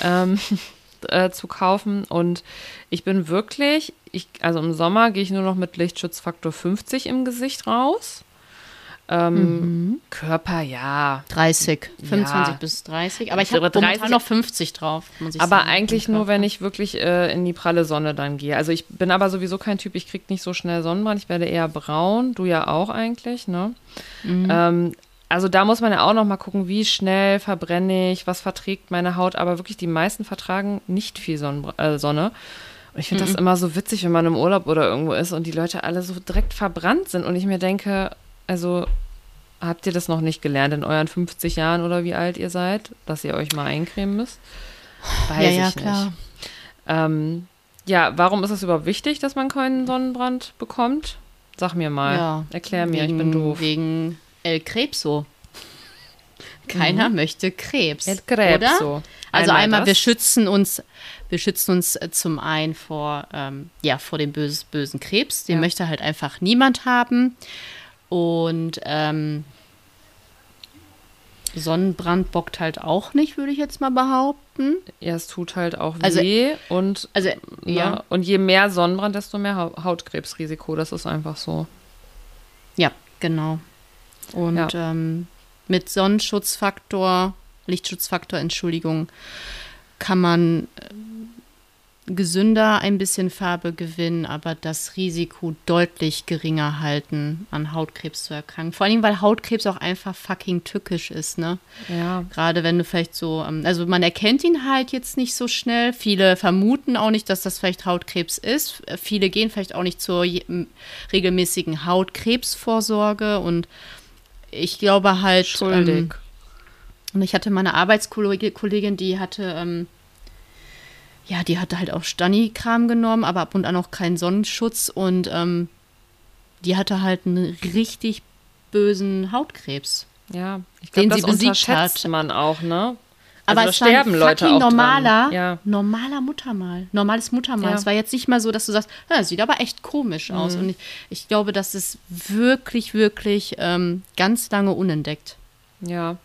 Speaker 2: Ähm, äh, zu kaufen. Und ich bin wirklich, ich, also im Sommer gehe ich nur noch mit Lichtschutzfaktor 50 im Gesicht raus. Ähm, Körper, ja.
Speaker 1: 30, 25
Speaker 2: Ja.
Speaker 1: bis 30. Aber ich
Speaker 2: Ich
Speaker 1: habe momentan
Speaker 2: 30
Speaker 1: noch 50 drauf, muss ich
Speaker 2: Aber
Speaker 1: sagen.
Speaker 2: eigentlich nur, wenn ich wirklich äh, in die pralle Sonne dann gehe. Also ich bin aber sowieso kein Typ, ich krieg nicht so schnell Sonnenbrand, ich werde eher braun, du ja auch eigentlich, ne?
Speaker 1: Mhm.
Speaker 2: Ähm, also da muss man ja auch noch mal gucken, wie schnell verbrenne ich, was verträgt meine Haut. Aber wirklich die meisten vertragen nicht viel Sonnenbr äh, Sonne. Und ich finde das immer so witzig, wenn man im Urlaub oder irgendwo ist und die Leute alle so direkt verbrannt sind und ich mir denke, also habt ihr das noch nicht gelernt in euren 50 Jahren oder wie alt ihr seid, dass ihr euch mal eincremen müsst? Weiß
Speaker 1: Ja, ja,
Speaker 2: ich
Speaker 1: klar.
Speaker 2: nicht. Ähm, ja, warum ist es überhaupt wichtig, dass man keinen Sonnenbrand bekommt? Sag mir mal.
Speaker 1: Ja,
Speaker 2: Erklär mir,
Speaker 1: wegen,
Speaker 2: ich bin doof.
Speaker 1: Wegen El Krebso. Keiner möchte Krebs.
Speaker 2: El Krebso.
Speaker 1: Oder? Also
Speaker 2: Einmal
Speaker 1: einmal, wir schützen uns, wir schützen uns äh, zum einen vor, ähm, ja, vor dem böses, bösen Krebs. Den
Speaker 2: Ja.
Speaker 1: möchte halt einfach niemand haben. Und ähm, Sonnenbrand bockt halt auch nicht, würde ich jetzt mal behaupten.
Speaker 2: Ja, es tut halt auch
Speaker 1: Also-
Speaker 2: weh und,
Speaker 1: Also,
Speaker 2: ja.
Speaker 1: ja,
Speaker 2: und je mehr Sonnenbrand, desto mehr Hau- Hautkrebsrisiko. Das ist einfach so.
Speaker 1: ja, genau. Und
Speaker 2: Ja.
Speaker 1: ähm, mit Sonnenschutzfaktor, Lichtschutzfaktor, Entschuldigung, kann man ähm, gesünder ein bisschen Farbe gewinnen, aber das Risiko deutlich geringer halten, an Hautkrebs zu erkranken. Vor allem, weil Hautkrebs auch einfach fucking tückisch ist, ne?
Speaker 2: Ja.
Speaker 1: Gerade wenn du vielleicht so, ähm, also man erkennt ihn halt jetzt nicht so schnell. Viele vermuten auch nicht, dass das vielleicht Hautkrebs ist. Viele gehen vielleicht auch nicht zur regelmäßigen Hautkrebsvorsorge und ich glaube halt.
Speaker 2: Schuldig.
Speaker 1: Ähm, und ich hatte meine Arbeitskollegin, die hatte, ähm, ja, die hatte halt auch Stani-Kram genommen, aber ab und an auch keinen Sonnenschutz und ähm, die hatte halt einen richtig bösen Hautkrebs.
Speaker 2: ja, ich
Speaker 1: Den
Speaker 2: glaube,
Speaker 1: sie
Speaker 2: das
Speaker 1: besiegt
Speaker 2: unterschätzt
Speaker 1: hat.
Speaker 2: man auch, ne?
Speaker 1: Aber
Speaker 2: also
Speaker 1: es
Speaker 2: da
Speaker 1: war
Speaker 2: sterben
Speaker 1: ein
Speaker 2: Leute auch
Speaker 1: normaler.
Speaker 2: Ja.
Speaker 1: normaler Muttermal. Normales Muttermal.
Speaker 2: Ja.
Speaker 1: Es war jetzt nicht mal so, dass du sagst, sieht aber echt komisch aus.
Speaker 2: Mhm.
Speaker 1: Und ich, ich glaube, das ist wirklich, wirklich ähm, ganz lange unentdeckt.
Speaker 2: Ja,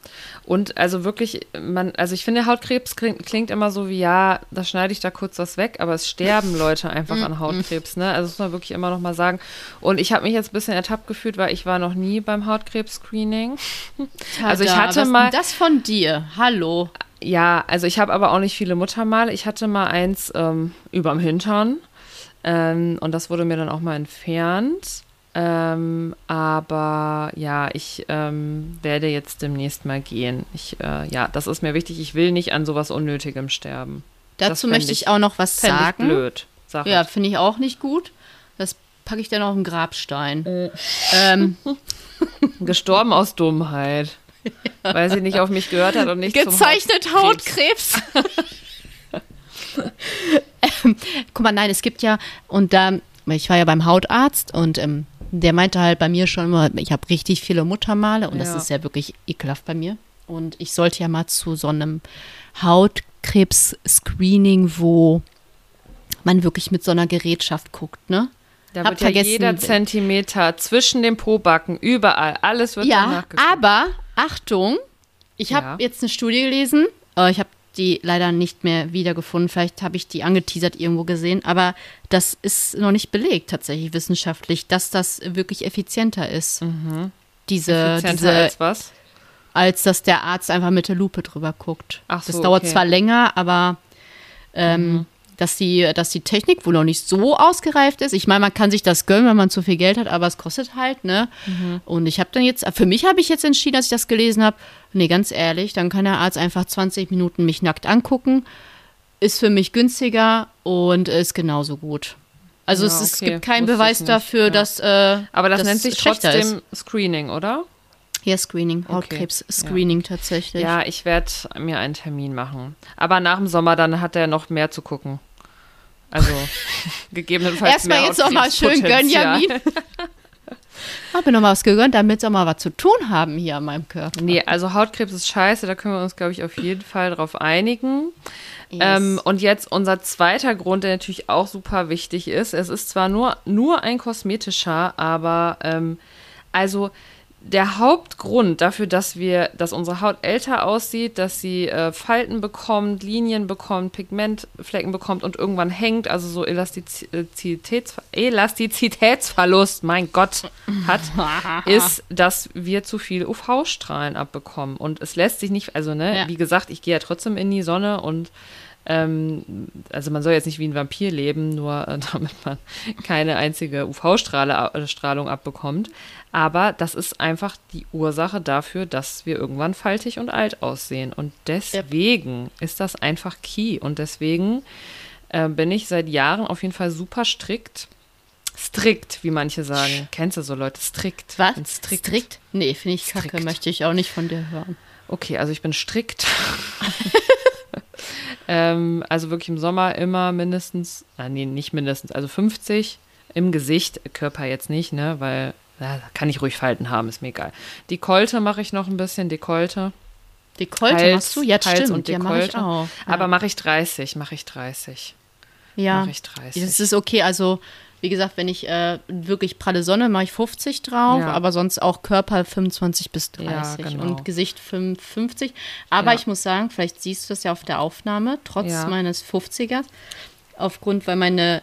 Speaker 2: und also wirklich, man, also ich finde, Hautkrebs klingt, klingt immer so wie, ja, da schneide ich da kurz was weg, aber es sterben Leute einfach an Hautkrebs, ne? Also das muss man wirklich immer noch mal sagen. Und ich habe mich jetzt ein bisschen ertappt gefühlt, weil ich war noch nie beim Hautkrebs-Screening. Also ich hatte
Speaker 1: was
Speaker 2: mal-
Speaker 1: Das von dir. Hallo.
Speaker 2: Ja, also ich habe aber auch nicht viele Muttermale. Ich hatte mal eins ähm, überm Hintern ähm, und das wurde mir dann auch mal entfernt. Ähm, aber ja, ich ähm, werde jetzt demnächst mal gehen. Ich, äh, ja, das ist mir wichtig. Ich will nicht an sowas Unnötigem sterben.
Speaker 1: Dazu möchte ich
Speaker 2: ich-
Speaker 1: auch noch was
Speaker 2: Fände ich
Speaker 1: sagen.
Speaker 2: blöd. Sag
Speaker 1: Ja, finde ich auch nicht gut. Das packe ich dann auf den Grabstein.
Speaker 2: Äh.
Speaker 1: Ähm,
Speaker 2: Gestorben aus Dummheit. Weil sie nicht auf mich gehört hat und nicht zum
Speaker 1: gezeichnet
Speaker 2: Hautkrebs.
Speaker 1: Hautkrebs. ähm, guck mal, nein, es gibt ja, und da, ich war ja beim Hautarzt und ähm, der meinte halt bei mir schon immer, ich habe richtig viele Muttermale und das
Speaker 2: Ja.
Speaker 1: ist ja wirklich ekelhaft bei mir. Und ich sollte ja mal zu so einem Haut, Hautkrebs-Screening, wo man wirklich mit so einer Gerätschaft guckt, ne?
Speaker 2: Da
Speaker 1: Hab
Speaker 2: wird ja
Speaker 1: vergessen-
Speaker 2: jeder Zentimeter zwischen den Pobacken, überall, alles wird
Speaker 1: Ja,
Speaker 2: danach geguckt.
Speaker 1: aber Achtung, ich habe
Speaker 2: Ja.
Speaker 1: jetzt eine Studie gelesen. Äh, ich habe die leider nicht mehr wiedergefunden. Vielleicht habe ich die angeteasert irgendwo gesehen. Aber das ist noch nicht belegt tatsächlich wissenschaftlich, dass das wirklich effizienter ist. Diese,
Speaker 2: Mhm. Effizienter
Speaker 1: diese
Speaker 2: als was?
Speaker 1: als dass der Arzt einfach mit der Lupe drüber guckt.
Speaker 2: Ach
Speaker 1: das
Speaker 2: so,
Speaker 1: dauert
Speaker 2: okay. Mhm.
Speaker 1: zwar länger, aber ähm, dass, die, dass die Technik wohl noch nicht so ausgereift ist. Ich meine, man kann sich das gönnen, wenn man zu viel Geld hat, aber es kostet halt, ne?
Speaker 2: Mhm.
Speaker 1: Und ich habe dann jetzt, für mich habe ich jetzt entschieden, als ich das gelesen habe, nee, ganz ehrlich, dann kann der Arzt einfach 20 Minuten mich nackt angucken. Ist für mich günstiger und ist genauso gut. Also
Speaker 2: Ja,
Speaker 1: es, es
Speaker 2: okay.
Speaker 1: gibt keinen
Speaker 2: Wusste
Speaker 1: Beweis dafür,
Speaker 2: ja.
Speaker 1: dass äh,
Speaker 2: Aber das
Speaker 1: dass
Speaker 2: nennt sich
Speaker 1: es
Speaker 2: trotzdem
Speaker 1: ist.
Speaker 2: Screening, oder?
Speaker 1: Ja, Screening,
Speaker 2: Okay.
Speaker 1: Hautkrebs-Screening tatsächlich.
Speaker 2: Ja, ich werde mir einen Termin machen. Aber nach dem Sommer, dann hat er noch mehr zu gucken. Also gegebenenfalls
Speaker 1: Erstmal
Speaker 2: mehr
Speaker 1: jetzt auch mal schön gönnen,
Speaker 2: Auskrebspotenzial.
Speaker 1: Jamin. Hab mir noch mal was gegönnt, damit wir mal was zu tun haben hier an meinem Körper.
Speaker 2: Nee, also Hautkrebs ist scheiße, da können wir uns, glaube ich, auf jeden Fall drauf einigen.
Speaker 1: Yes.
Speaker 2: Ähm, und jetzt unser zweiter Grund, der natürlich auch super wichtig ist. Es ist zwar nur, nur ein kosmetischer, aber ähm, also der Hauptgrund dafür, dass wir, dass unsere Haut älter aussieht, dass sie äh, Falten bekommt, Linien bekommt, Pigmentflecken bekommt und irgendwann hängt, also so Elastizitäts Elastizitätsverlust, mein Gott, hat, ist, dass wir zu viel UV-Strahlen abbekommen. Und es lässt sich nicht, also ne,
Speaker 1: Ja.
Speaker 2: wie gesagt, ich gehe ja trotzdem in die Sonne und ähm, also man soll jetzt nicht wie ein Vampir leben, nur äh, damit man keine einzige UV-Strahlung abbekommt. Aber das ist einfach die Ursache dafür, dass wir irgendwann faltig und alt aussehen. Und deswegen ist das einfach key. Und deswegen äh, bin ich seit Jahren auf jeden Fall super strikt. Strikt, wie manche sagen. Kennst du so Leute? Strikt.
Speaker 1: was?
Speaker 2: Strikt.
Speaker 1: Strikt? Nee, finde ich kacke.
Speaker 2: Strikt.
Speaker 1: Möchte ich auch nicht von dir hören.
Speaker 2: Okay, also ich bin strikt. ähm, also wirklich im Sommer immer mindestens, ah, nee, nicht mindestens, also 50 im Gesicht, Körper jetzt nicht, ne, weil da kann ich ruhig Falten haben, ist mir egal. Dekolte mache ich noch ein bisschen, Dekolte.
Speaker 1: Dekolte
Speaker 2: Hals-
Speaker 1: machst du? Ja,
Speaker 2: Hals
Speaker 1: stimmt.
Speaker 2: und
Speaker 1: ja, mache ich auch. Ja.
Speaker 2: Aber mache ich 30, mache ich 30.
Speaker 1: ja.
Speaker 2: Mache ich 30.
Speaker 1: Das ist okay. Also, wie gesagt, wenn ich äh, wirklich pralle Sonne, mache ich 50 drauf,
Speaker 2: Ja.
Speaker 1: aber sonst auch Körper 25 bis 30
Speaker 2: Ja, genau.
Speaker 1: und Gesicht 55. Aber
Speaker 2: Ja.
Speaker 1: ich muss sagen, vielleicht siehst du das ja auf der Aufnahme, trotz meines 50ers, aufgrund, weil meine,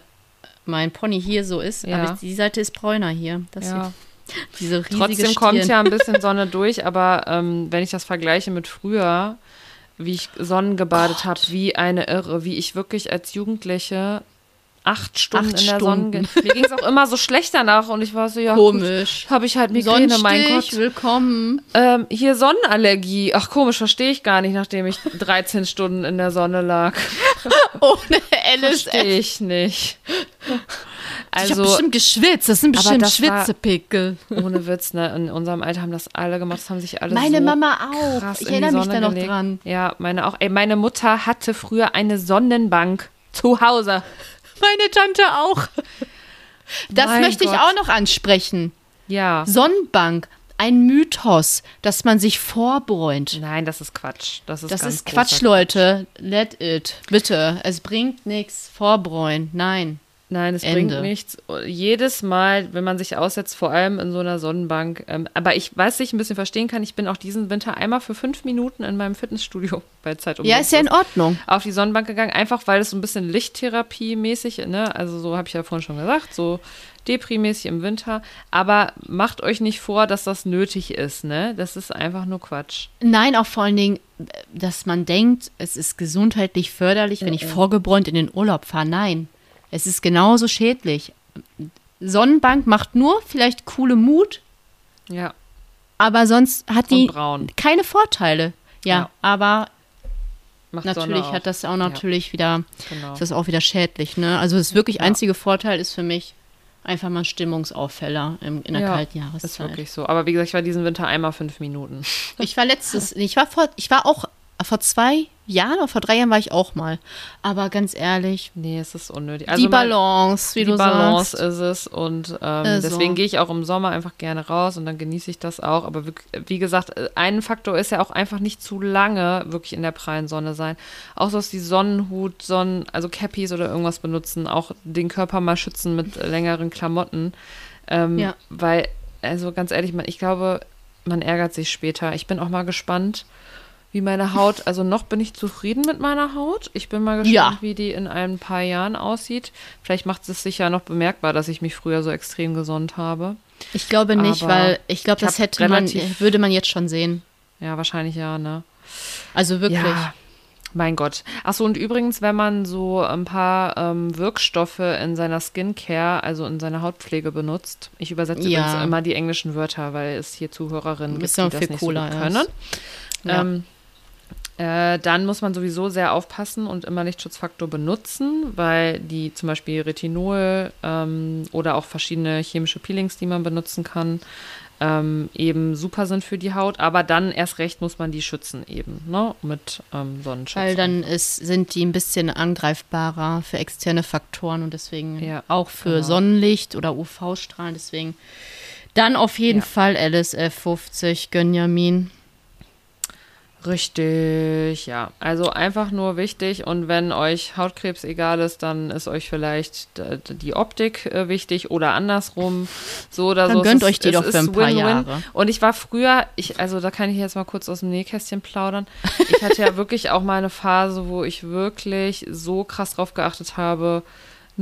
Speaker 1: mein Pony hier so ist, aber die Seite ist bräuner hier. Das
Speaker 2: ja.
Speaker 1: sieht, diese riesige
Speaker 2: Trotzdem kommt
Speaker 1: Stirn.
Speaker 2: ja ein bisschen Sonne durch, aber ähm, wenn ich das vergleiche mit früher, wie ich Sonnengebadet habe, wie eine Irre, wie ich wirklich als Jugendliche acht Stunden
Speaker 1: Acht
Speaker 2: in der
Speaker 1: Stunden.
Speaker 2: Sonne. Mir ging es auch immer so schlecht danach und ich war so, ja,
Speaker 1: Komisch.
Speaker 2: habe ich halt Migräne, mein Gott.
Speaker 1: willkommen.
Speaker 2: Ähm, hier Sonnenallergie. Ach komisch, verstehe ich gar nicht, nachdem ich 13 Stunden in der Sonne lag.
Speaker 1: Ohne LSF.
Speaker 2: Verstehe ich nicht.
Speaker 1: Ich habe
Speaker 2: Also
Speaker 1: bestimmt geschwitzt. Das sind bestimmt
Speaker 2: das war-
Speaker 1: Schwitzepickel.
Speaker 2: ohne Witz, ne, in unserem Alter haben das alle gemacht, das haben sich alle
Speaker 1: Meine
Speaker 2: so
Speaker 1: Mama auch.
Speaker 2: krass
Speaker 1: Ich erinnere mich da noch
Speaker 2: gelegt.
Speaker 1: dran.
Speaker 2: Ja, meine auch. Ey, meine Mutter hatte früher eine Sonnenbank zu Hause.
Speaker 1: Meine Tante auch. Das
Speaker 2: Mein
Speaker 1: möchte ich
Speaker 2: Gott.
Speaker 1: auch noch ansprechen.
Speaker 2: Ja.
Speaker 1: Sonnenbank, ein Mythos, dass man sich vorbräunt.
Speaker 2: Nein, das ist Quatsch. Das ist
Speaker 1: Das ist
Speaker 2: großer
Speaker 1: Quatsch, Leute. Let it. Bitte. Es bringt nichts. Vorbräuen. Nein.
Speaker 2: Nein, es
Speaker 1: Ende.
Speaker 2: bringt nichts. Jedes Mal, wenn man sich aussetzt, vor allem in so einer Sonnenbank. Ähm, aber ich weiß, ich ein bisschen verstehen kann. Ich bin auch diesen Winter einmal für fünf Minuten in meinem Fitnessstudio bei Zeit
Speaker 1: Ja, ist ja in Ordnung.
Speaker 2: auf die Sonnenbank gegangen, einfach weil es so ein bisschen Lichttherapie-mäßig, ne? Also so habe ich ja vorhin schon gesagt, so Depri-mäßig im Winter. Aber macht euch nicht vor, dass das nötig ist, ne? Das ist einfach nur Quatsch.
Speaker 1: Nein, auch vor allen Dingen, dass man denkt, es ist gesundheitlich förderlich, wenn ich vorgebräunt in den Urlaub fahre. Nein, es ist genauso schädlich. Sonnenbank macht nur vielleicht coole Mut,
Speaker 2: Ja.
Speaker 1: aber sonst hat die
Speaker 2: braun.
Speaker 1: keine Vorteile. Ja,
Speaker 2: Ja.
Speaker 1: aber
Speaker 2: Macht
Speaker 1: natürlich hat das auch natürlich wieder,
Speaker 2: Genau.
Speaker 1: ist das auch wieder schädlich. Ne? Also das wirklich
Speaker 2: Ja.
Speaker 1: einzige Vorteil ist für mich einfach mal ein Stimmungsauffäller im, in der
Speaker 2: Ja,
Speaker 1: kalten
Speaker 2: Ist
Speaker 1: Jahreszeit.
Speaker 2: wirklich so. Aber wie gesagt, ich war diesen Winter einmal fünf Minuten.
Speaker 1: Ich war letztes, ich war vor, ich war auch vor zwei Jahren oder vor drei Jahren war ich auch mal. Aber ganz ehrlich.
Speaker 2: Nee, es ist unnötig.
Speaker 1: Also die Balance, wie
Speaker 2: die
Speaker 1: du
Speaker 2: Balance
Speaker 1: sagst.
Speaker 2: ist es. Und ähm,
Speaker 1: Also.
Speaker 2: deswegen gehe ich auch im Sommer einfach gerne raus und dann genieße ich das auch. Aber wie, wie gesagt, äh, ein Faktor ist ja auch einfach nicht zu lange wirklich in der prallen Sonne sein. Auch so, dass die Sonnenhut, Sonnen, also Cappies oder irgendwas benutzen, auch den Körper mal schützen mit äh, längeren Klamotten. Ähm,
Speaker 1: Ja.
Speaker 2: Weil, also ganz ehrlich, ich glaube, man ärgert sich später. Ich bin auch mal gespannt, wie meine Haut, also noch bin ich zufrieden mit meiner Haut. Ich bin mal gespannt,
Speaker 1: Ja.
Speaker 2: wie die in ein paar Jahren aussieht. Vielleicht macht es sich ja noch bemerkbar, dass ich mich früher so extrem gesund habe.
Speaker 1: Ich glaube nicht,
Speaker 2: Aber
Speaker 1: weil ich glaube,
Speaker 2: ich
Speaker 1: das
Speaker 2: hab
Speaker 1: hätte man, würde man jetzt schon sehen.
Speaker 2: Ja, wahrscheinlich ja, ne?
Speaker 1: Also wirklich.
Speaker 2: Ja. Mein Gott. Achso, und übrigens, wenn man so ein paar ähm, Wirkstoffe in seiner Skincare, also in seiner Hautpflege benutzt, ich übersetze
Speaker 1: Ja.
Speaker 2: übrigens immer die englischen Wörter, weil es hier Zuhörerinnen gibt, die das
Speaker 1: viel
Speaker 2: nicht so gut können.
Speaker 1: Ja.
Speaker 2: Ähm, äh, dann muss man sowieso sehr aufpassen und immer Lichtschutzfaktor benutzen, weil die zum Beispiel Retinol ähm, oder auch verschiedene chemische Peelings, die man benutzen kann, ähm, eben super sind für die Haut. Aber dann erst recht muss man die schützen eben, ne? Mit ähm, Sonnenschutz.
Speaker 1: Weil dann ist, sind die ein bisschen angreifbarer für externe Faktoren und deswegen
Speaker 2: Ja,
Speaker 1: auch für
Speaker 2: genau.
Speaker 1: Sonnenlicht oder UV-Strahlen. Deswegen dann auf jeden
Speaker 2: Ja.
Speaker 1: Fall LSF 50, Gönjamin.
Speaker 2: Richtig, ja. Also einfach nur wichtig und wenn euch Hautkrebs egal ist, dann ist euch vielleicht die Optik äh, wichtig oder andersrum. So oder
Speaker 1: Dann
Speaker 2: so. Es
Speaker 1: gönnt
Speaker 2: ist-
Speaker 1: euch die
Speaker 2: es
Speaker 1: doch für ein paar
Speaker 2: Win-Win.
Speaker 1: Jahre.
Speaker 2: Und ich war früher, ich, also da kann ich jetzt mal kurz aus dem Nähkästchen plaudern. Ich hatte ja wirklich auch mal eine Phase, wo ich wirklich so krass drauf geachtet habe,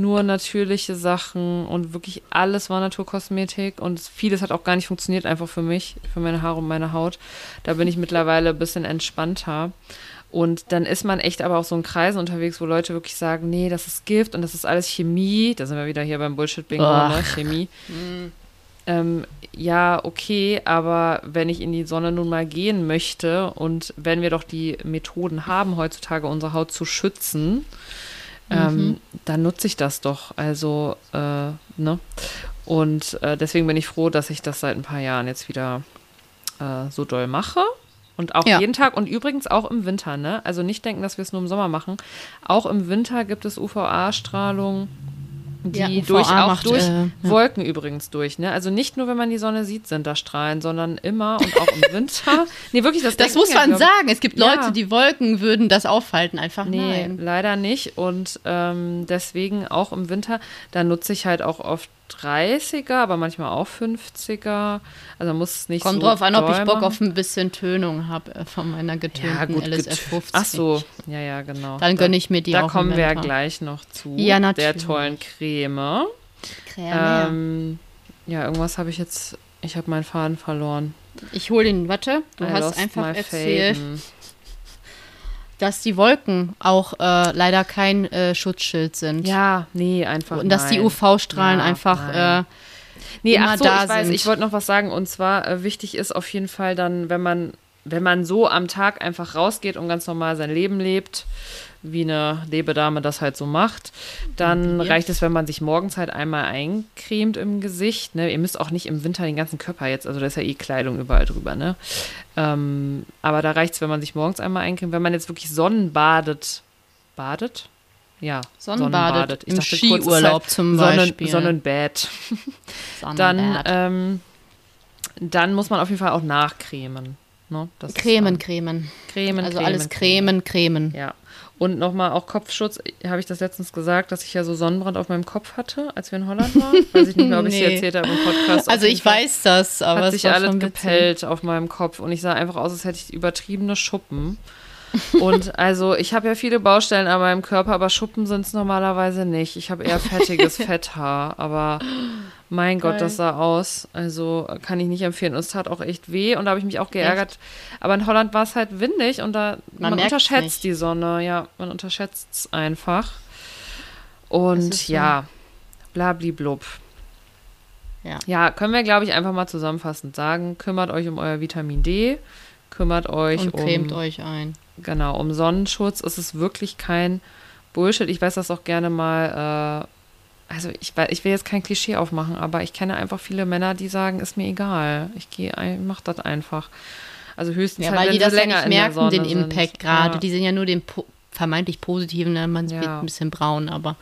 Speaker 2: nur natürliche Sachen und wirklich alles war Naturkosmetik und vieles hat auch gar nicht funktioniert, einfach für mich, für meine Haare und meine Haut. Da bin ich mittlerweile ein bisschen entspannter. Und dann ist man echt aber auch so in Kreisen unterwegs, wo Leute wirklich sagen, nee, das ist Gift und das ist alles Chemie. Da sind wir wieder hier beim Bullshit-Bingo, ne? Chemie. Ähm, ja, okay, aber wenn ich in die Sonne nun mal gehen möchte und wenn wir doch die Methoden haben, heutzutage unsere Haut zu schützen, ähm, dann nutze ich das doch. Also, äh, ne? Und äh, deswegen bin ich froh, dass ich das seit ein paar Jahren jetzt wieder äh, so doll mache. Und auch
Speaker 1: Ja.
Speaker 2: jeden Tag und übrigens auch im Winter, ne? Also nicht denken, dass wir es nur im Sommer machen. Auch im Winter gibt es UVA-Strahlung, die
Speaker 1: Ja,
Speaker 2: durch, auch
Speaker 1: macht,
Speaker 2: durch
Speaker 1: äh, ja.
Speaker 2: Wolken übrigens durch, ne? Also nicht nur, wenn man die Sonne sieht, sind da Strahlen, sondern immer und auch im Winter. Nee, wirklich, das,
Speaker 1: Das muss
Speaker 2: ja,
Speaker 1: man
Speaker 2: ich.
Speaker 1: sagen. Es gibt
Speaker 2: Ja.
Speaker 1: Leute, die Wolken würden das aufhalten. Einfach
Speaker 2: Nee,
Speaker 1: nein.
Speaker 2: leider nicht. Und ähm, deswegen auch im Winter, da nutze ich halt auch oft 30er, aber manchmal auch 50er. Also muss es nicht
Speaker 1: Kommt
Speaker 2: so
Speaker 1: drauf an, ob ich Bock auf ein bisschen Tönung habe äh, von meiner getönten
Speaker 2: ja, gut,
Speaker 1: LSF
Speaker 2: get-
Speaker 1: 50.
Speaker 2: Ach so, ja, ja, genau.
Speaker 1: Dann
Speaker 2: Da-
Speaker 1: gönne ich mir die
Speaker 2: Da
Speaker 1: auch im
Speaker 2: kommen wir ja gleich noch zu.
Speaker 1: Ja,
Speaker 2: Der
Speaker 1: natürlich.
Speaker 2: tollen Creme.
Speaker 1: Creme.
Speaker 2: Ähm, ja, irgendwas habe ich jetzt, ich habe meinen Faden verloren.
Speaker 1: Ich hole den, warte, du
Speaker 2: I
Speaker 1: hast einfach erzählt,
Speaker 2: Faden.
Speaker 1: Dass die Wolken auch äh, leider kein äh, Schutzschild sind.
Speaker 2: Ja, nee, einfach
Speaker 1: Und dass die. UV-Strahlen
Speaker 2: Ja,
Speaker 1: einfach äh,
Speaker 2: Nee,
Speaker 1: immer
Speaker 2: ach so,
Speaker 1: da
Speaker 2: ich weiß,
Speaker 1: sind.
Speaker 2: ich wollte noch was sagen. Und zwar äh, wichtig ist auf jeden Fall dann, wenn man, wenn man so am Tag einfach rausgeht und ganz normal sein Leben lebt, wie eine Lebedame das halt so macht, dann reicht es, wenn man sich morgens halt einmal eincremt im Gesicht. Ne? Ihr müsst auch nicht im Winter den ganzen Körper jetzt, also da ist ja eh Kleidung überall drüber, ne? Ähm, aber da reicht es, wenn man sich morgens einmal eincremt. Wenn man jetzt wirklich Sonnenbadet, badet? Ja,
Speaker 1: Sonnenbadet im
Speaker 2: dachte kurz, es ist
Speaker 1: Skiurlaub
Speaker 2: halt
Speaker 1: zum
Speaker 2: Sonnen,
Speaker 1: Beispiel.
Speaker 2: Sonnenbad dann,
Speaker 1: Sonnenbad.
Speaker 2: ähm, dann muss man auf jeden Fall auch nachcremen. Ne? Das ist
Speaker 1: Cremen,
Speaker 2: dann-
Speaker 1: Cremen.
Speaker 2: Cremen,
Speaker 1: Also
Speaker 2: Cremen,
Speaker 1: alles Cremen, Cremen.
Speaker 2: Ja. Und nochmal auch Kopfschutz. Habe ich das letztens gesagt, dass ich ja so Sonnenbrand auf meinem Kopf hatte, als wir in Holland waren? Weiß ich nicht mehr, ob ich es
Speaker 1: Nee.
Speaker 2: erzählt habe im Podcast.
Speaker 1: Also ich
Speaker 2: Fall
Speaker 1: weiß das, aber
Speaker 2: Hat
Speaker 1: es
Speaker 2: sich
Speaker 1: war
Speaker 2: alles
Speaker 1: schon witzig.
Speaker 2: gepellt auf meinem Kopf und ich sah einfach aus, als hätte ich übertriebene Schuppen. Und also ich habe ja viele Baustellen an meinem Körper, aber Schuppen sind es normalerweise nicht. Ich habe eher fettiges Fetthaar, aber mein Gott,
Speaker 1: Geil.
Speaker 2: das sah aus. Also kann ich nicht empfehlen. Und es tat auch echt weh und da habe ich mich auch geärgert. Aber in Holland war es halt windig und da
Speaker 1: Man
Speaker 2: man, unterschätzt
Speaker 1: nicht.
Speaker 2: die Sonne. Ja, man unterschätzt es einfach. Und ja, blabliblub.
Speaker 1: Ja.
Speaker 2: Ja, können wir, glaube ich, einfach mal zusammenfassend sagen, kümmert euch um euer Vitamin D, kümmert euch
Speaker 1: Und
Speaker 2: um,
Speaker 1: cremt euch ein.
Speaker 2: genau, um Sonnenschutz. Es ist wirklich kein Bullshit. Ich weiß das auch gerne mal, äh, also ich, ich will jetzt kein Klischee aufmachen, aber ich kenne einfach viele Männer, die sagen, ist mir egal. Ich gehe, ein- mach das einfach. Also höchstens
Speaker 1: Ja,
Speaker 2: halt,
Speaker 1: weil
Speaker 2: wenn
Speaker 1: die
Speaker 2: sie
Speaker 1: das ja
Speaker 2: länger
Speaker 1: nicht
Speaker 2: in der
Speaker 1: merken, den
Speaker 2: sind.
Speaker 1: Impact gerade.
Speaker 2: Ja.
Speaker 1: Die sehen ja nur den po vermeintlich positiven, ne? man
Speaker 2: Ja.
Speaker 1: wird ein bisschen braun, aber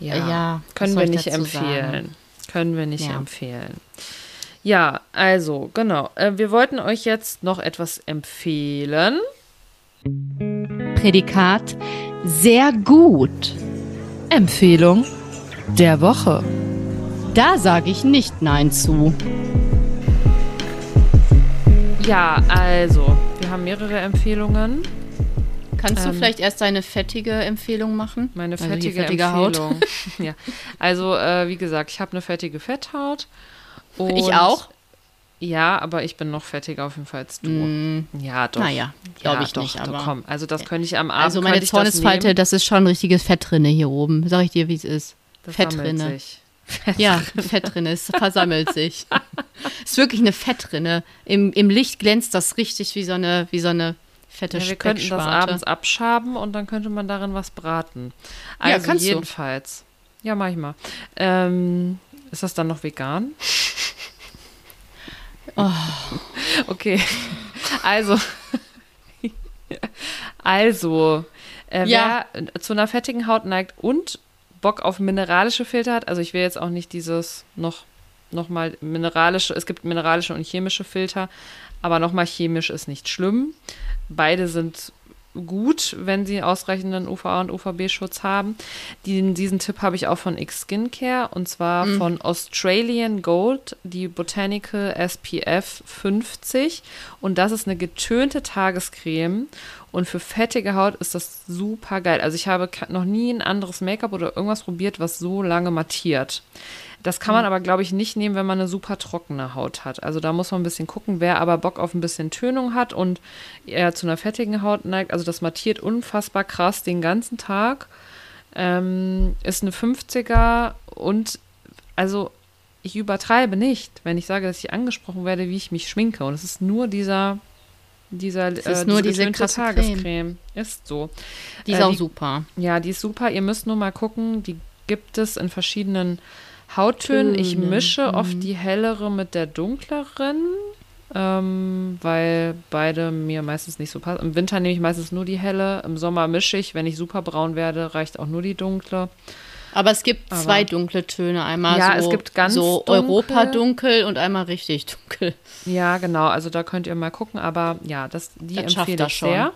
Speaker 2: Ja,
Speaker 1: Äh, ja,
Speaker 2: können wir
Speaker 1: ich
Speaker 2: nicht empfehlen.
Speaker 1: sagen?
Speaker 2: Können wir nicht
Speaker 1: Ja.
Speaker 2: empfehlen. Ja, also, genau. Äh, wir wollten euch jetzt noch etwas empfehlen.
Speaker 1: Prädikat sehr gut.
Speaker 2: Empfehlung der Woche.
Speaker 1: Da sage ich nicht Nein zu.
Speaker 2: Ja, also, wir haben mehrere Empfehlungen.
Speaker 1: Kannst du
Speaker 2: Ähm,
Speaker 1: vielleicht erst deine fettige Empfehlung machen?
Speaker 2: Meine
Speaker 1: Also
Speaker 2: fettige
Speaker 1: fettige Haut.
Speaker 2: Empfehlung. ja. Also, äh, wie gesagt, ich habe eine fettige Fetthaut. Und
Speaker 1: Ich auch.
Speaker 2: Ja, aber ich bin noch fettiger auf jeden Fall als du.
Speaker 1: Mm,
Speaker 2: Ja, doch.
Speaker 1: Naja, glaube
Speaker 2: ja,
Speaker 1: ich
Speaker 2: doch,
Speaker 1: nicht,
Speaker 2: doch,
Speaker 1: aber-
Speaker 2: komm. Also das könnte ich am Abend
Speaker 1: also meine
Speaker 2: das
Speaker 1: Zornesfalte,
Speaker 2: nehmen.
Speaker 1: das, ist schon richtiges Fettrinne hier oben. Sag ich dir, wie es ist. Fettrinne.
Speaker 2: sich.
Speaker 1: Ja, Fettrinne, es versammelt sich. ist wirklich eine Fettrinne. Im, Im Licht glänzt das richtig wie so eine, wie so eine fette
Speaker 2: Ja, wir könnten das abends abschaben und dann könnte man darin was braten.
Speaker 1: Ja,
Speaker 2: Also
Speaker 1: kannst du.
Speaker 2: jedenfalls. Ja, mach ich mal. Ähm, ist das dann noch vegan?
Speaker 1: Oh.
Speaker 2: Okay. Also. also. Äh,
Speaker 1: Ja.
Speaker 2: Wer zu einer fettigen Haut neigt und Bock auf mineralische Filter hat, also ich will jetzt auch nicht dieses noch, noch mal mineralische, es gibt mineralische und chemische Filter, aber nochmal chemisch ist nicht schlimm. Beide sind gut, wenn sie ausreichenden UVA und UVB-Schutz haben. Die, diesen Tipp habe ich auch von X Skincare und zwar von Australian Gold, die Botanical SPF 50. Und das ist eine getönte Tagescreme. Und für fettige Haut ist das super geil. Also ich habe noch nie ein anderes Make-up oder irgendwas probiert, was so lange mattiert. Das kann man aber, glaube ich, nicht nehmen, wenn man eine super trockene Haut hat. Also da muss man ein bisschen gucken. Wer aber Bock auf ein bisschen Tönung hat und eher zu einer fettigen Haut neigt, also das mattiert unfassbar krass den ganzen Tag. Ähm, ist eine 50er und also ich übertreibe nicht, wenn ich sage, dass ich angesprochen werde, wie ich mich schminke. Und es ist nur dieser, dieser
Speaker 1: Es ist nur diese krasse
Speaker 2: Tagесcreme. Ist so.
Speaker 1: Die ist
Speaker 2: Äh,
Speaker 1: auch
Speaker 2: die-
Speaker 1: super.
Speaker 2: Ja, die ist super. Ihr müsst nur mal gucken. Die gibt es in verschiedenen Hauttönen. Ich
Speaker 1: Töne,
Speaker 2: mische oft die hellere mit der dunkleren, ähm, weil beide mir meistens nicht so passen. Im Winter nehme ich meistens nur die helle. Im Sommer mische ich. Wenn ich super braun werde, reicht auch nur die dunkle.
Speaker 1: Aber es gibt
Speaker 2: Aber-
Speaker 1: zwei dunkle Töne. Einmal
Speaker 2: Ja,
Speaker 1: so,
Speaker 2: es gibt ganz
Speaker 1: so
Speaker 2: dunkel.
Speaker 1: Europa-dunkel und einmal richtig dunkel.
Speaker 2: Ja, genau. Also da könnt ihr mal gucken. Aber ja, das, die
Speaker 1: Das
Speaker 2: empfehle ich
Speaker 1: schon.
Speaker 2: sehr.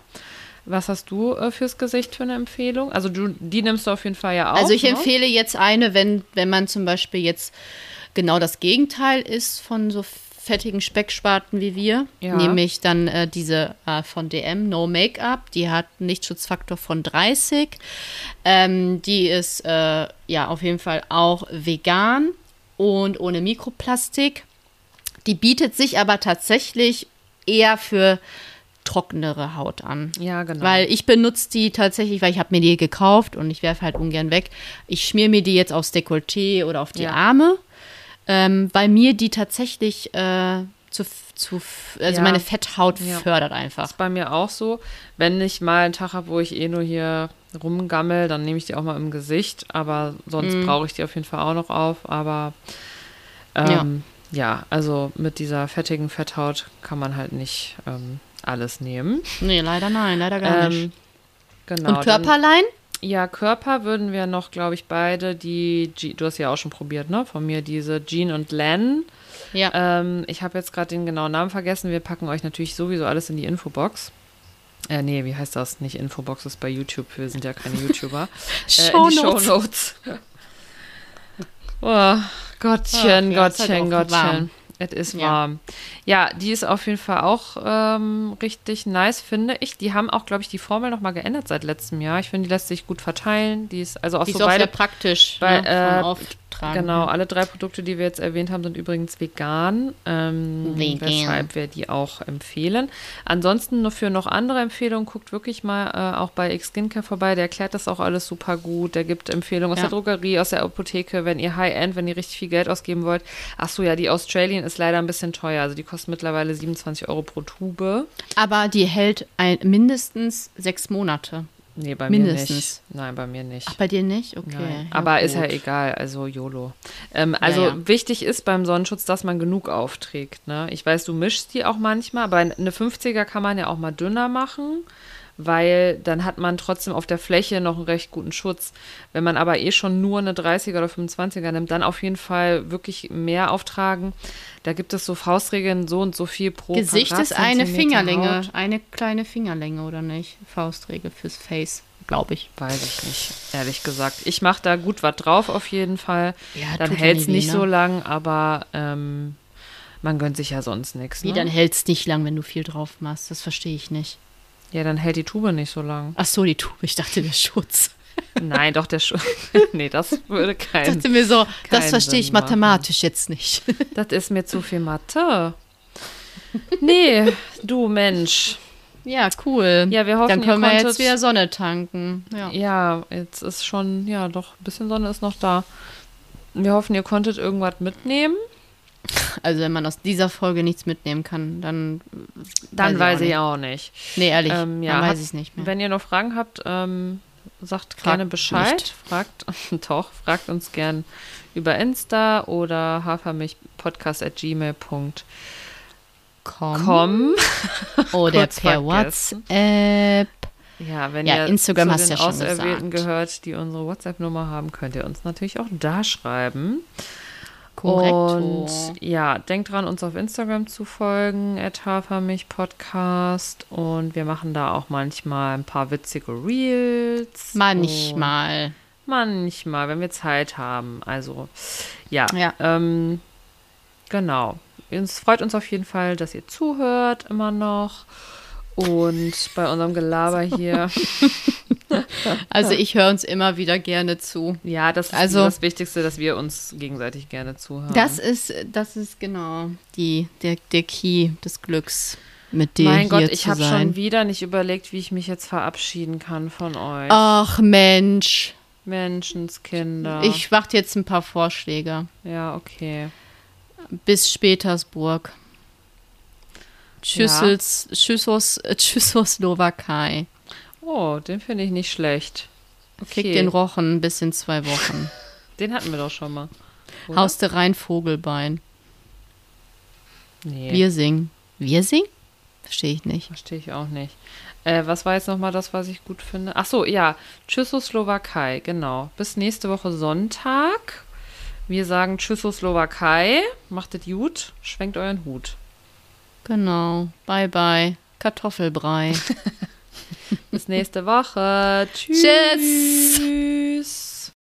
Speaker 2: Was hast du äh, fürs Gesicht für eine Empfehlung? Also du, die nimmst du auf jeden Fall ja auch.
Speaker 1: Also ich
Speaker 2: ne?
Speaker 1: empfehle jetzt eine, wenn, wenn man zum Beispiel jetzt genau das Gegenteil ist von so fettigen Specksparten wie wir,
Speaker 2: Ja.
Speaker 1: nämlich dann äh, diese äh, von DM No Make-up, die hat einen Lichtschutzfaktor von 30. Ähm, die ist äh, ja auf jeden Fall auch vegan und ohne Mikroplastik. Die bietet sich aber tatsächlich eher für trockenere Haut an.
Speaker 2: Ja, genau.
Speaker 1: Weil ich benutze die tatsächlich, weil ich habe mir die gekauft und ich werfe halt ungern weg. Ich schmier mir die jetzt aufs Dekolleté oder auf die
Speaker 2: Ja.
Speaker 1: Arme, ähm, weil mir die tatsächlich äh, zu, zu, also
Speaker 2: Ja.
Speaker 1: meine Fetthaut
Speaker 2: Ja.
Speaker 1: fördert einfach.
Speaker 2: ist bei mir auch so. Wenn ich mal einen Tag habe, wo ich eh nur hier rumgammel, dann nehme ich die auch mal im Gesicht. Aber sonst
Speaker 1: Mhm.
Speaker 2: brauche ich die auf jeden Fall auch noch auf. Aber ähm, ja. also mit dieser fettigen Fetthaut kann man halt nicht ähm, alles nehmen.
Speaker 1: Nee, leider nein, leider gar nicht.
Speaker 2: Ähm, genau.
Speaker 1: Und Körperlein?
Speaker 2: Dann, ja, Körper würden wir noch, glaube ich, beide die, G du hast ja auch schon probiert, ne? Von mir diese Jean und Len.
Speaker 1: Ja.
Speaker 2: Ähm, ich habe jetzt gerade den genauen Namen vergessen. Wir packen euch natürlich sowieso alles in die Infobox. Äh, nee, wie heißt das? Nicht Infobox, ist bei YouTube. Wir sind ja keine YouTuber. äh, in die
Speaker 1: Shownotes.
Speaker 2: Shownotes. oh, Gottchen,
Speaker 1: ja,
Speaker 2: Gottchen, Gottchen.
Speaker 1: Warm.
Speaker 2: Es ist
Speaker 1: Ja.
Speaker 2: warm. Ja, die ist auf jeden Fall auch ähm, richtig nice, finde ich. Die haben auch, glaube ich, die Formel nochmal geändert seit letztem Jahr. Ich finde, die lässt sich gut verteilen. Die ist also auch
Speaker 1: Die ist
Speaker 2: so
Speaker 1: auch
Speaker 2: beide
Speaker 1: sehr praktisch
Speaker 2: bei,
Speaker 1: ne,
Speaker 2: äh,
Speaker 1: vom Auftragen.
Speaker 2: Genau, alle drei Produkte, die wir jetzt erwähnt haben, sind übrigens vegan, ähm,
Speaker 1: Vegan.
Speaker 2: weshalb wir die auch empfehlen. Ansonsten nur für noch andere Empfehlungen, guckt wirklich mal äh, auch bei X Skincare vorbei, der erklärt das auch alles super gut, der gibt Empfehlungen aus
Speaker 1: Ja.
Speaker 2: der Drogerie, aus der Apotheke, wenn ihr High-End, wenn ihr richtig viel Geld ausgeben wollt. Ach so, ja, die Australian ist leider ein bisschen teuer, also die kostet mittlerweile 27 Euro pro Tube.
Speaker 1: Aber die hält ein, mindestens sechs Monate.
Speaker 2: Nee, bei
Speaker 1: Mindestens.
Speaker 2: mir nicht. Nein, bei mir nicht.
Speaker 1: Ach, bei dir nicht? Okay.
Speaker 2: Nein.
Speaker 1: ja,
Speaker 2: Aber ist ja egal, also YOLO. Ähm, also
Speaker 1: ja.
Speaker 2: wichtig ist beim Sonnenschutz, dass man genug aufträgt. Ne? Ich weiß, du mischst die auch manchmal, aber eine 50er kann man ja auch mal dünner machen, weil dann hat man trotzdem auf der Fläche noch einen recht guten Schutz. Wenn man aber eh schon nur eine 30er oder 25er nimmt, dann auf jeden Fall wirklich mehr auftragen. Da gibt es so Faustregeln, so und so viel pro
Speaker 1: Gesicht ist eine Fingerlänge.
Speaker 2: Haut.
Speaker 1: Eine kleine Fingerlänge, oder nicht? Faustregel fürs Face, glaube ich.
Speaker 2: Weiß ich nicht, ehrlich gesagt. Ich mache da gut was drauf auf jeden Fall.
Speaker 1: Ja,
Speaker 2: dann hält es nicht
Speaker 1: ne?
Speaker 2: so lang, aber ähm, man gönnt sich ja sonst nichts.
Speaker 1: Wie,
Speaker 2: Ne?
Speaker 1: dann hält es nicht lang, wenn du viel drauf machst. Das verstehe ich nicht.
Speaker 2: Ja, dann hält die Tube nicht so lang.
Speaker 1: Ach so, die Tube. Ich dachte, der Schutz.
Speaker 2: Nein, doch, der Schuh. nee, das würde
Speaker 1: Ich
Speaker 2: kein.
Speaker 1: dachte mir so, das verstehe ich mathematisch jetzt nicht.
Speaker 2: Das ist mir zu viel Mathe. Nee, du Mensch.
Speaker 1: ja, cool.
Speaker 2: Ja, wir hoffen,
Speaker 1: Dann können
Speaker 2: ihr
Speaker 1: wir jetzt wieder Sonne tanken. Ja.
Speaker 2: Ja, jetzt ist schon, ja, doch, ein bisschen Sonne ist noch da. Wir hoffen, ihr konntet irgendwas mitnehmen.
Speaker 1: Also wenn man aus dieser Folge nichts mitnehmen kann, dann
Speaker 2: Dann
Speaker 1: Weiß ich
Speaker 2: ich
Speaker 1: auch
Speaker 2: auch nicht.
Speaker 1: Nee, ehrlich,
Speaker 2: Ähm, ja,
Speaker 1: dann weiß ich es nicht mehr.
Speaker 2: Wenn ihr noch Fragen habt, ähm, sagt
Speaker 1: Fragt
Speaker 2: gerne Bescheid.
Speaker 1: nicht.
Speaker 2: Fragt, doch, fragt uns gern über Insta oder hafermilchpodcast.gmail.com.
Speaker 1: Oder per. WhatsApp.
Speaker 2: Ja, wenn
Speaker 1: Ja,
Speaker 2: ihr
Speaker 1: Instagram
Speaker 2: zu
Speaker 1: hast
Speaker 2: den
Speaker 1: ja
Speaker 2: Auserwählten
Speaker 1: gesagt.
Speaker 2: gehört, die unsere WhatsApp-Nummer haben, könnt ihr uns natürlich auch da schreiben.
Speaker 1: Korrekto.
Speaker 2: Und ja, denkt dran, uns auf Instagram zu folgen, at Hafermilch-Podcast. Und wir machen da auch manchmal ein paar witzige Reels.
Speaker 1: Manchmal.
Speaker 2: Manchmal, wenn wir Zeit haben. Also, ja.
Speaker 1: Ja.
Speaker 2: Ähm, genau. Es freut uns auf jeden Fall, dass ihr zuhört immer noch. Und bei unserem Gelaber hier.
Speaker 1: Also ich höre uns immer wieder gerne zu.
Speaker 2: ja, das ist
Speaker 1: Also-
Speaker 2: das Wichtigste, dass wir uns gegenseitig gerne zuhören.
Speaker 1: Das ist, das ist genau die, der, der Key des Glücks, mit dir
Speaker 2: mein Gott, ich habe schon wieder nicht überlegt, wie ich mich jetzt verabschieden kann von euch.
Speaker 1: Ach Mensch,
Speaker 2: Menschenskinder.
Speaker 1: ich warte jetzt ein paar Vorschläge.
Speaker 2: Ja, okay.
Speaker 1: Bis Petersburg. Schüssels, Schüssos, äh, Tschechoslowakei.
Speaker 2: Oh, den finde ich nicht schlecht.
Speaker 1: Krieg
Speaker 2: Okay.
Speaker 1: den Rochen bis in zwei Wochen.
Speaker 2: Den hatten wir doch schon mal. Oder?
Speaker 1: Haus der Rhein Vogelbein.
Speaker 2: Nee.
Speaker 1: Wir singen. Wir singen? Verstehe ich nicht.
Speaker 2: Verstehe ich auch nicht. Äh, was war jetzt nochmal das, was ich gut finde? Ach so, ja. Tschechoslowakei, genau. Bis nächste Woche Sonntag. Wir sagen Tschechoslowakei. Macht es gut. Schwenkt euren Hut.
Speaker 1: Genau. Bye bye. Kartoffelbrei.
Speaker 2: Bis nächste Woche. Tschüss.
Speaker 1: Tschüss.